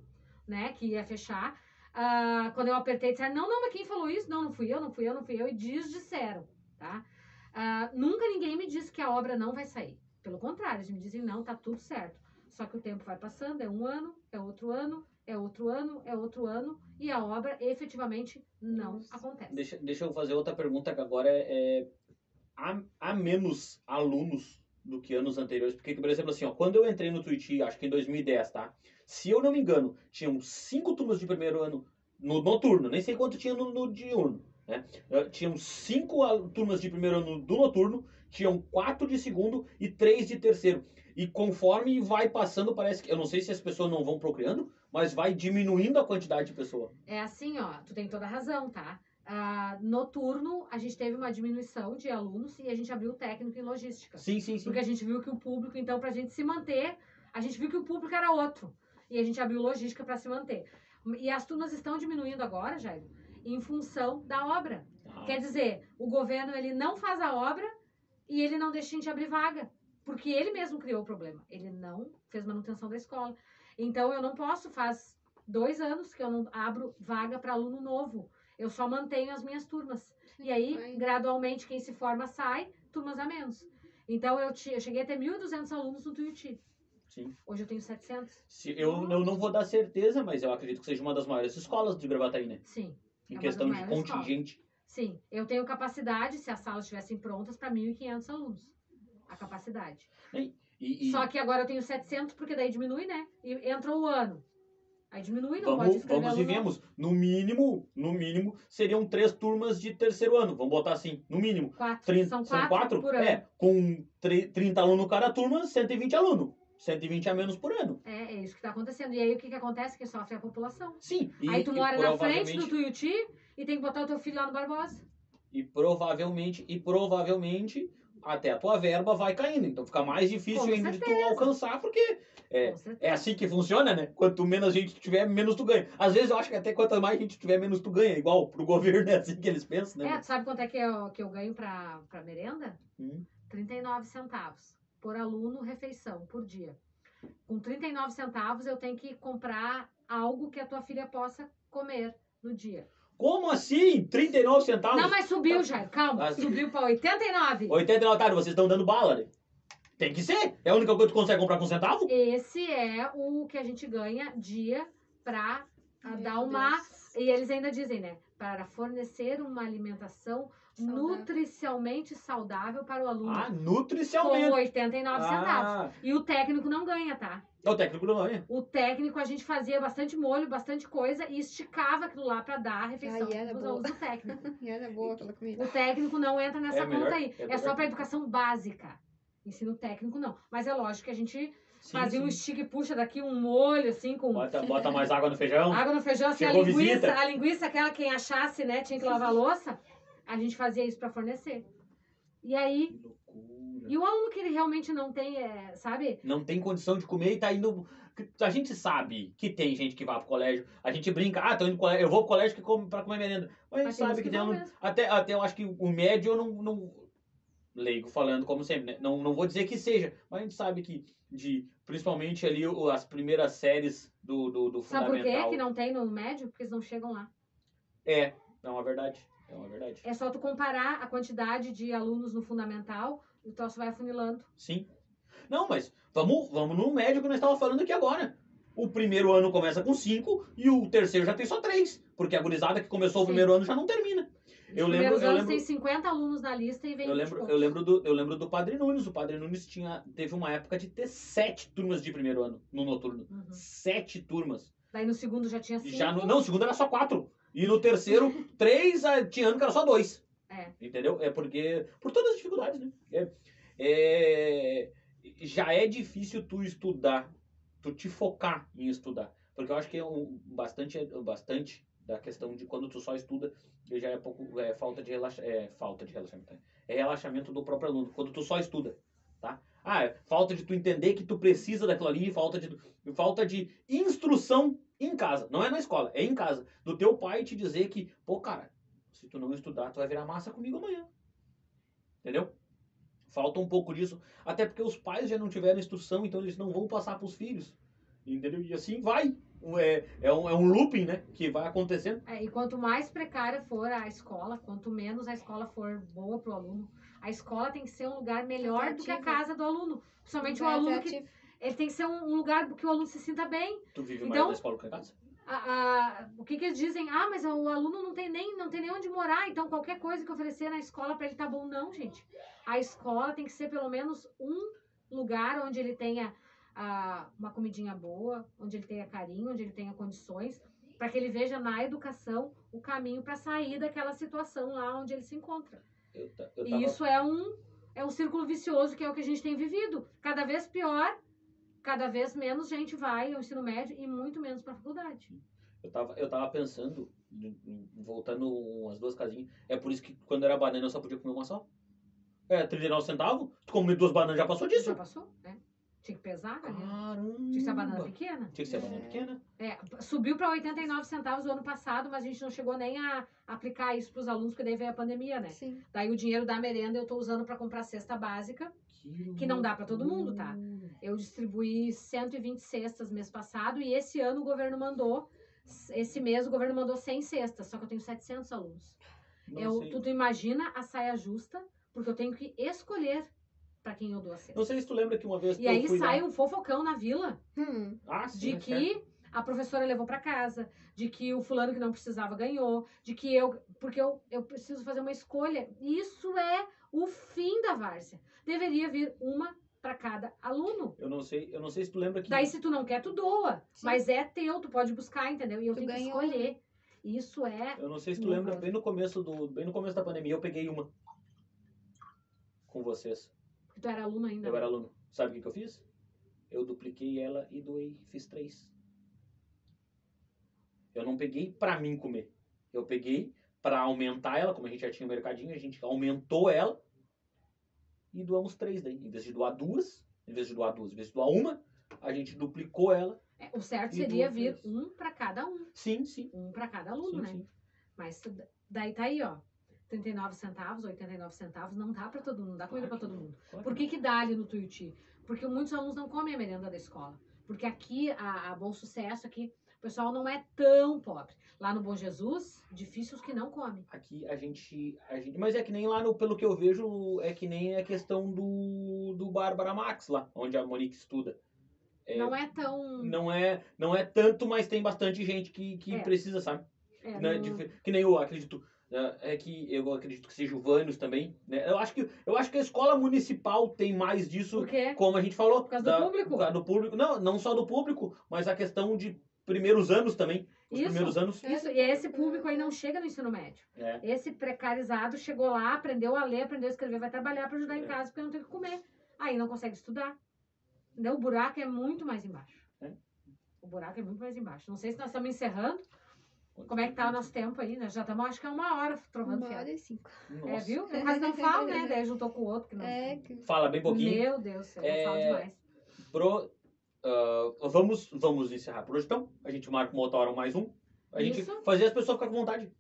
né, que ia fechar. Ah, quando eu apertei, disseram, não, não, mas quem falou isso? Não, não fui eu, não fui eu, não fui eu, e desdisseram, tá? Ah, nunca ninguém me disse que a obra não vai sair. Pelo contrário, eles me dizem, não, tá tudo certo. Só que o tempo vai passando, é um ano, é outro ano, é outro ano, é outro ano, e a obra efetivamente não Nossa. acontece. Deixa, deixa eu fazer outra pergunta que agora é, é há, há menos alunos do que anos anteriores. Porque, por exemplo, assim, ó, quando eu entrei no Twitch, acho que em 2010, tá? Se eu não me engano, tinham cinco turmas de primeiro ano no noturno, nem sei quanto tinha no, no diurno, né? Eh, Tinham cinco turmas de primeiro ano do noturno, tinham quatro de segundo e três de terceiro. E conforme vai passando, parece que. Eu não sei se as pessoas não vão procriando, mas vai diminuindo a quantidade de pessoa. É assim, ó, tu tem toda a razão, tá? Ah, noturno, a gente teve uma diminuição de alunos e a gente abriu o técnico em logística. Sim, sim, sim. Porque a gente viu que o público, então, pra gente se manter, a gente viu que o público era outro. E a gente abriu logística para se manter. E as turmas estão diminuindo agora, Jair, em função da obra. Ah, Quer dizer, o governo ele não faz a obra e ele não deixa a gente abrir vaga. Porque ele mesmo criou o problema. Ele não fez manutenção da escola. Então eu não posso, faz dois anos que eu não abro vaga para aluno novo. Eu só mantenho as minhas turmas. E aí, Vai. gradualmente, quem se forma sai, turmas a menos. Então eu, ti- eu cheguei a ter 1.200 alunos no Tuiuti. Sim. Hoje eu tenho 700. Se, eu, eu não vou dar certeza, mas eu acredito que seja uma das maiores escolas de Gravataí, né? Sim. Em É uma questão de contingente. Sim, eu tenho capacidade, se as salas estivessem prontas, para 1.500 alunos. A capacidade. E, e Só que agora eu tenho 700, porque daí diminui, né? E entra o ano. Aí diminui, não pode vamos, escrever vamos e vemos. No mínimo, no mínimo, seriam três turmas de terceiro ano. Vamos botar assim, no mínimo. Quatro. 30, São são quatro, quatro? por ano. É, com tre- 30 alunos cada turma, 120 alunos. 120 a menos por ano. É, é isso que tá acontecendo. E aí o que que acontece? Que sofre a população. Sim. E, aí tu mora na frente do Tuiuti e tem que botar o teu filho lá no Barbosa. E provavelmente, e provavelmente, até a tua verba vai caindo. Então fica mais difícil Com ainda de tu alcançar, porque É, é assim que funciona, né? Quanto menos gente tiver, menos tu ganha. Às vezes eu acho que até quanto mais gente tiver, menos tu ganha. Igual pro governo é assim que eles pensam, É, né? tu sabe quanto é que eu, que eu ganho pra, pra merenda? Hum. 39 centavos por aluno refeição por dia. Com 39 centavos eu tenho que comprar algo que a tua filha possa comer no dia. Como assim? 39 centavos? Não, mas subiu, Jair. Calma. Ah, sim. subiu pra 89. 89, tá, vocês estão dando bala, né? Tem que ser. É a única coisa que tu consegue comprar com centavo? Esse é o que a gente ganha dia pra ah, Meu dar uma. Deus. E eles ainda dizem, né? Para fornecer uma alimentação Saudável. nutricionalmente saudável para o aluno. Ah, com nutricionalmente. 89 centavos. Ah, E o técnico não ganha, tá? o técnico não ganha. O técnico, a gente fazia bastante molho, bastante coisa e esticava aquilo lá pra dar a refeição Ai, era boa. alunos do técnico. E era boa aquela comida. O técnico não entra nessa É melhor, conta aí. é É, melhor. só pra educação básica. Ensino técnico, não. Mas é lógico que a gente Sim, fazia sim. um estica e puxa daqui, um molho, assim, com Bota, bota mais água no feijão. água no feijão, assim, a linguiça, visita. a linguiça, aquela quem achasse, né, tinha que lavar a louça. A gente fazia isso pra fornecer. E aí, Que loucura. e o aluno que ele realmente não tem, é, sabe? Não tem condição de comer e tá indo. A gente sabe que tem gente que vai pro colégio. A gente brinca, ah, tô indo pro colégio, eu vou pro colégio que come, pra comer merenda. Mas a gente sabe que que tem aluno. mesmo. Até, até eu acho que o médio eu não. não leigo falando como sempre, né? Não, não vou dizer que seja, mas a gente sabe que de principalmente ali o- as primeiras séries do, do, do Sabe por quê fundamental. que não tem no médio? Porque eles não chegam lá. É, não é verdade. É uma verdade. É só tu comparar a quantidade de alunos no fundamental e o troço vai afunilando. Sim. Não, mas vamos, vamos no médio que nós estávamos falando aqui agora. O primeiro ano começa com cinco e o terceiro já tem só três. Porque a gurizada que começou o Sim. primeiro ano já não termina. Eu lembro- eu lembro- tem 50 alunos na lista e vem Eu 20 lembro, eu lembro, do, eu lembro do Padre Nunes. O Padre Nunes tinha, teve uma época de ter sete turmas de primeiro ano no noturno. Uhum. Sete turmas. Daí no segundo já tinha cinco. já no, não, o segundo era só quatro. E no terceiro, três, tinha ano que era só dois. É. Entendeu? É porque. Por todas as dificuldades, né? É, é- já é difícil tu estudar, tu te focar em estudar. Porque eu acho que é um, bastante, bastante da questão de quando tu só estuda, já é pouco. É falta de relaxa, é falta de relaxamento. né? É relaxamento do próprio aluno. Quando tu só estuda, tá? Ah, é falta de tu entender que tu precisa daquilo ali, falta de, falta de instrução em casa. Não é na escola, é em casa. Do teu pai te dizer que, pô, cara, se tu não estudar, tu vai virar massa comigo amanhã. Entendeu? Falta um pouco disso. Até porque os pais já não tiveram instrução, então eles não vão passar pros filhos. Entendeu? E assim vai. É, é, um, é um looping, né? Que vai acontecendo. É, e quanto mais precária for a escola, quanto menos a escola for boa pro aluno, a escola tem que ser um lugar melhor do que a casa do aluno. Principalmente o Vai aluno que. Ele tem que ser um, lugar que o aluno se sinta bem. Tu vive Então- mais na escola que em casa? A- a- o que, que eles dizem? Ah, mas o aluno não tem nem não tem nem onde morar, então qualquer coisa que oferecer na escola para ele tá bom. Não, gente. A escola tem que ser pelo menos um lugar onde ele tenha ah, uma comidinha boa, onde ele tenha carinho, onde ele tenha condições, para que ele veja na educação o caminho para sair daquela situação lá onde ele se encontra. Eu, eu E tava, isso é um, é um círculo vicioso que é o que a gente tem vivido. Cada vez pior, cada vez menos gente vai ao ensino médio e muito menos para a faculdade. eu, tava, eu tava pensando, voltando umas duas casinhas, é por isso que quando era banana eu só podia comer uma só. É, 39 centavos, tu come duas bananas já passou disso. Já passou? É. Tinha que pesar, né? Caramba. Tinha que ser a banana pequena. Tinha que ser a banana pequena. É, subiu para 89 centavos o ano passado, mas a gente não chegou nem a aplicar isso para os alunos, porque daí veio a pandemia, né? Sim. Daí o dinheiro da merenda eu tô usando para comprar cesta básica. Que não dá pra todo mundo, tá? Eu distribuí 120 cestas mês passado e esse ano o governo mandou, esse mês o governo mandou 100 cestas, só que eu tenho 700 alunos. Não Eu, sei. tu, tu imagina a saia justa, porque eu tenho que escolher para quem eu dou a cesta. Não sei se tu lembra que uma vez E aí fui sai lá... um fofocão na vila Hum. Ah, sim, de é certo. que a professora levou para casa, de que o fulano que não precisava ganhou, de que eu, porque eu, eu preciso fazer uma escolha. Isso é o fim da várzea. Deveria vir uma para cada aluno. Eu não sei, eu não sei se tu lembra que... Daí, se tu não quer, tu doa. Sim. Mas é teu, tu pode buscar, entendeu? E eu Tu tenho que ganhou, escolher. Isso é. Eu não sei se tu lembra, bem no começo do, bem no começo da pandemia eu peguei uma com vocês. Porque tu era aluno ainda. Eu né? era aluno. Sabe o que, que eu fiz? Eu dupliquei ela e doei, fiz três. Eu não peguei pra mim comer. Eu peguei pra aumentar ela, como a gente já tinha o mercadinho, a gente aumentou ela e doamos três daí. Em vez de doar duas, em vez de doar duas, em vez de doar uma, a gente duplicou ela. É, o certo seria vir vezes. um para cada um. Sim, sim. Um para cada aluno, sim, né? sim. Mas daí tá aí, ó. 39 centavos, 89 centavos, não dá para todo mundo, dá comida para todo mundo. Claro Por que, que dá ali no Tuiuti? Porque muitos alunos não comem a merenda da escola. Porque aqui, a, a Bom Sucesso, aqui, o pessoal não é tão pobre. Lá no Bom Jesus, difícil os que não comem. Aqui a gente, a gente. Mas é que nem lá, no, pelo que eu vejo, é que nem a questão do, do Bárbara Max lá, onde a Monique estuda. É, Não é tão. não é não é tanto, mas tem bastante gente que, que É. precisa, sabe? é, Não é não- dif- que nem eu acredito. né, É que eu acredito que seja o Vânios também. Né? Eu, acho que, eu acho que a escola municipal tem mais disso, como a gente falou. Por causa do público? Do público. Não, não só do público, mas a questão de primeiros anos também. Os Isso. primeiros anos. Isso, e esse público aí não chega no ensino médio. É. Esse precarizado chegou lá, aprendeu a ler, aprendeu a escrever, vai trabalhar para ajudar em É. casa porque não tem o que comer. Aí não consegue estudar. Entendeu? O buraco é muito mais embaixo. É. O buraco é muito mais embaixo. Não sei se nós estamos encerrando. Como é que tá o nosso tempo aí, né? Já estamos, acho que é uma hora trovando Uma hora e cinco. É, Nossa. viu? Eu quase não falo, né? Daí juntou com o outro que não. É, que Fala bem pouquinho. Meu Deus do céu, É, falo demais. Pro, ah, vamos, vamos encerrar por hoje então. A gente marca uma outra hora mais um. A gente Isso. fazer as pessoas ficarem com vontade.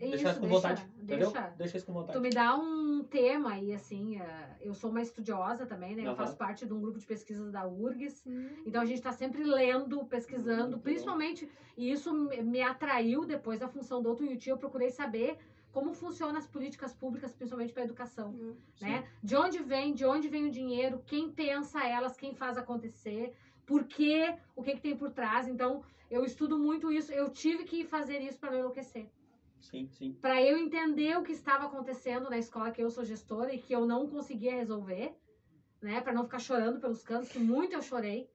Isso, deixar isso com deixa, vontade. Entendeu? deixa. Deixa isso com vontade. Tu me dá um tema aí, assim, eh, eu sou uma estudiosa também, né? Eu faço parte de um grupo de pesquisas da URGS. Hum, Então a gente está sempre lendo, pesquisando, Muito bom. principalmente, e isso me atraiu depois da função do Tuiuti, eu procurei saber como funcionam as políticas públicas, principalmente para a educação, Hum. né? De onde vem, de onde vem o dinheiro, quem pensa elas, quem faz acontecer, por quê, o que, que tem por trás. Então, eu estudo muito isso. Eu tive que fazer isso para não enlouquecer. Sim, sim. Para eu entender o que estava acontecendo na escola que eu sou gestora e que eu não conseguia resolver, né? Para não ficar chorando pelos cantos, que muito eu chorei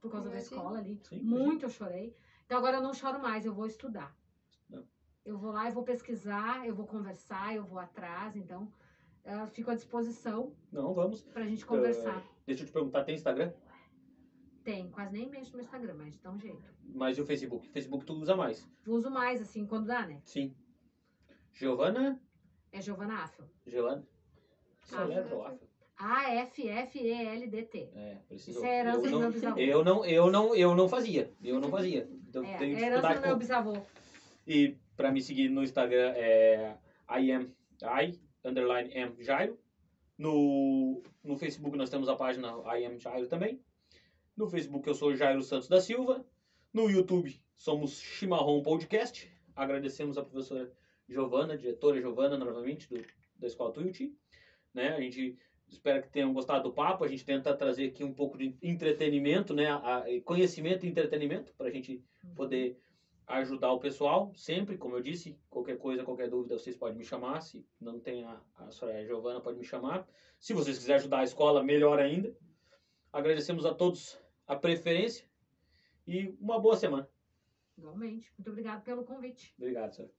por causa da escola ali. Sim, Muito eu chorei. Então agora eu não choro mais, eu vou estudar. Não. Eu vou lá, eu vou pesquisar, eu vou conversar, eu vou atrás. Então, eu fico à disposição Não, vamos. pra gente conversar. Deixa eu te perguntar, tem Instagram? Tem, quase nem mexo no Instagram, mas dá um jeito. Mas e o Facebook? Facebook tu usa mais? Uso mais, assim, quando dá, né? Sim. Giovana? É Giovana Affel. Giovana? Essa Ah, letra Afel? A-F-F-E-L-D-T. É, preciso. Isso é herança eu do não, meu bisavô. Eu não, eu não, eu não fazia. Eu não fazia. Então É, tenho é herança do meu bisavô. E pra me seguir no Instagram é I am I underline am Jairo. No, no Facebook nós temos a página I am Jairo também. No Facebook eu sou Jairo Santos da Silva. No YouTube somos Chimarrão Podcast. Agradecemos a professora Giovana, diretora Giovana, novamente, do, da Escola Tuiuti. Né? A gente espera que tenham gostado do papo. A gente tenta trazer aqui um pouco de entretenimento, né? A- conhecimento e entretenimento, para a gente poder ajudar o pessoal. Sempre, como eu disse, qualquer coisa, qualquer dúvida, vocês podem me chamar. Se não tem a, a Soraya Giovana, pode me chamar. Se vocês quiserem ajudar a escola, melhor ainda. Agradecemos a todos a preferência e uma boa semana. Igualmente. Muito obrigada pelo convite. Obrigado, senhor.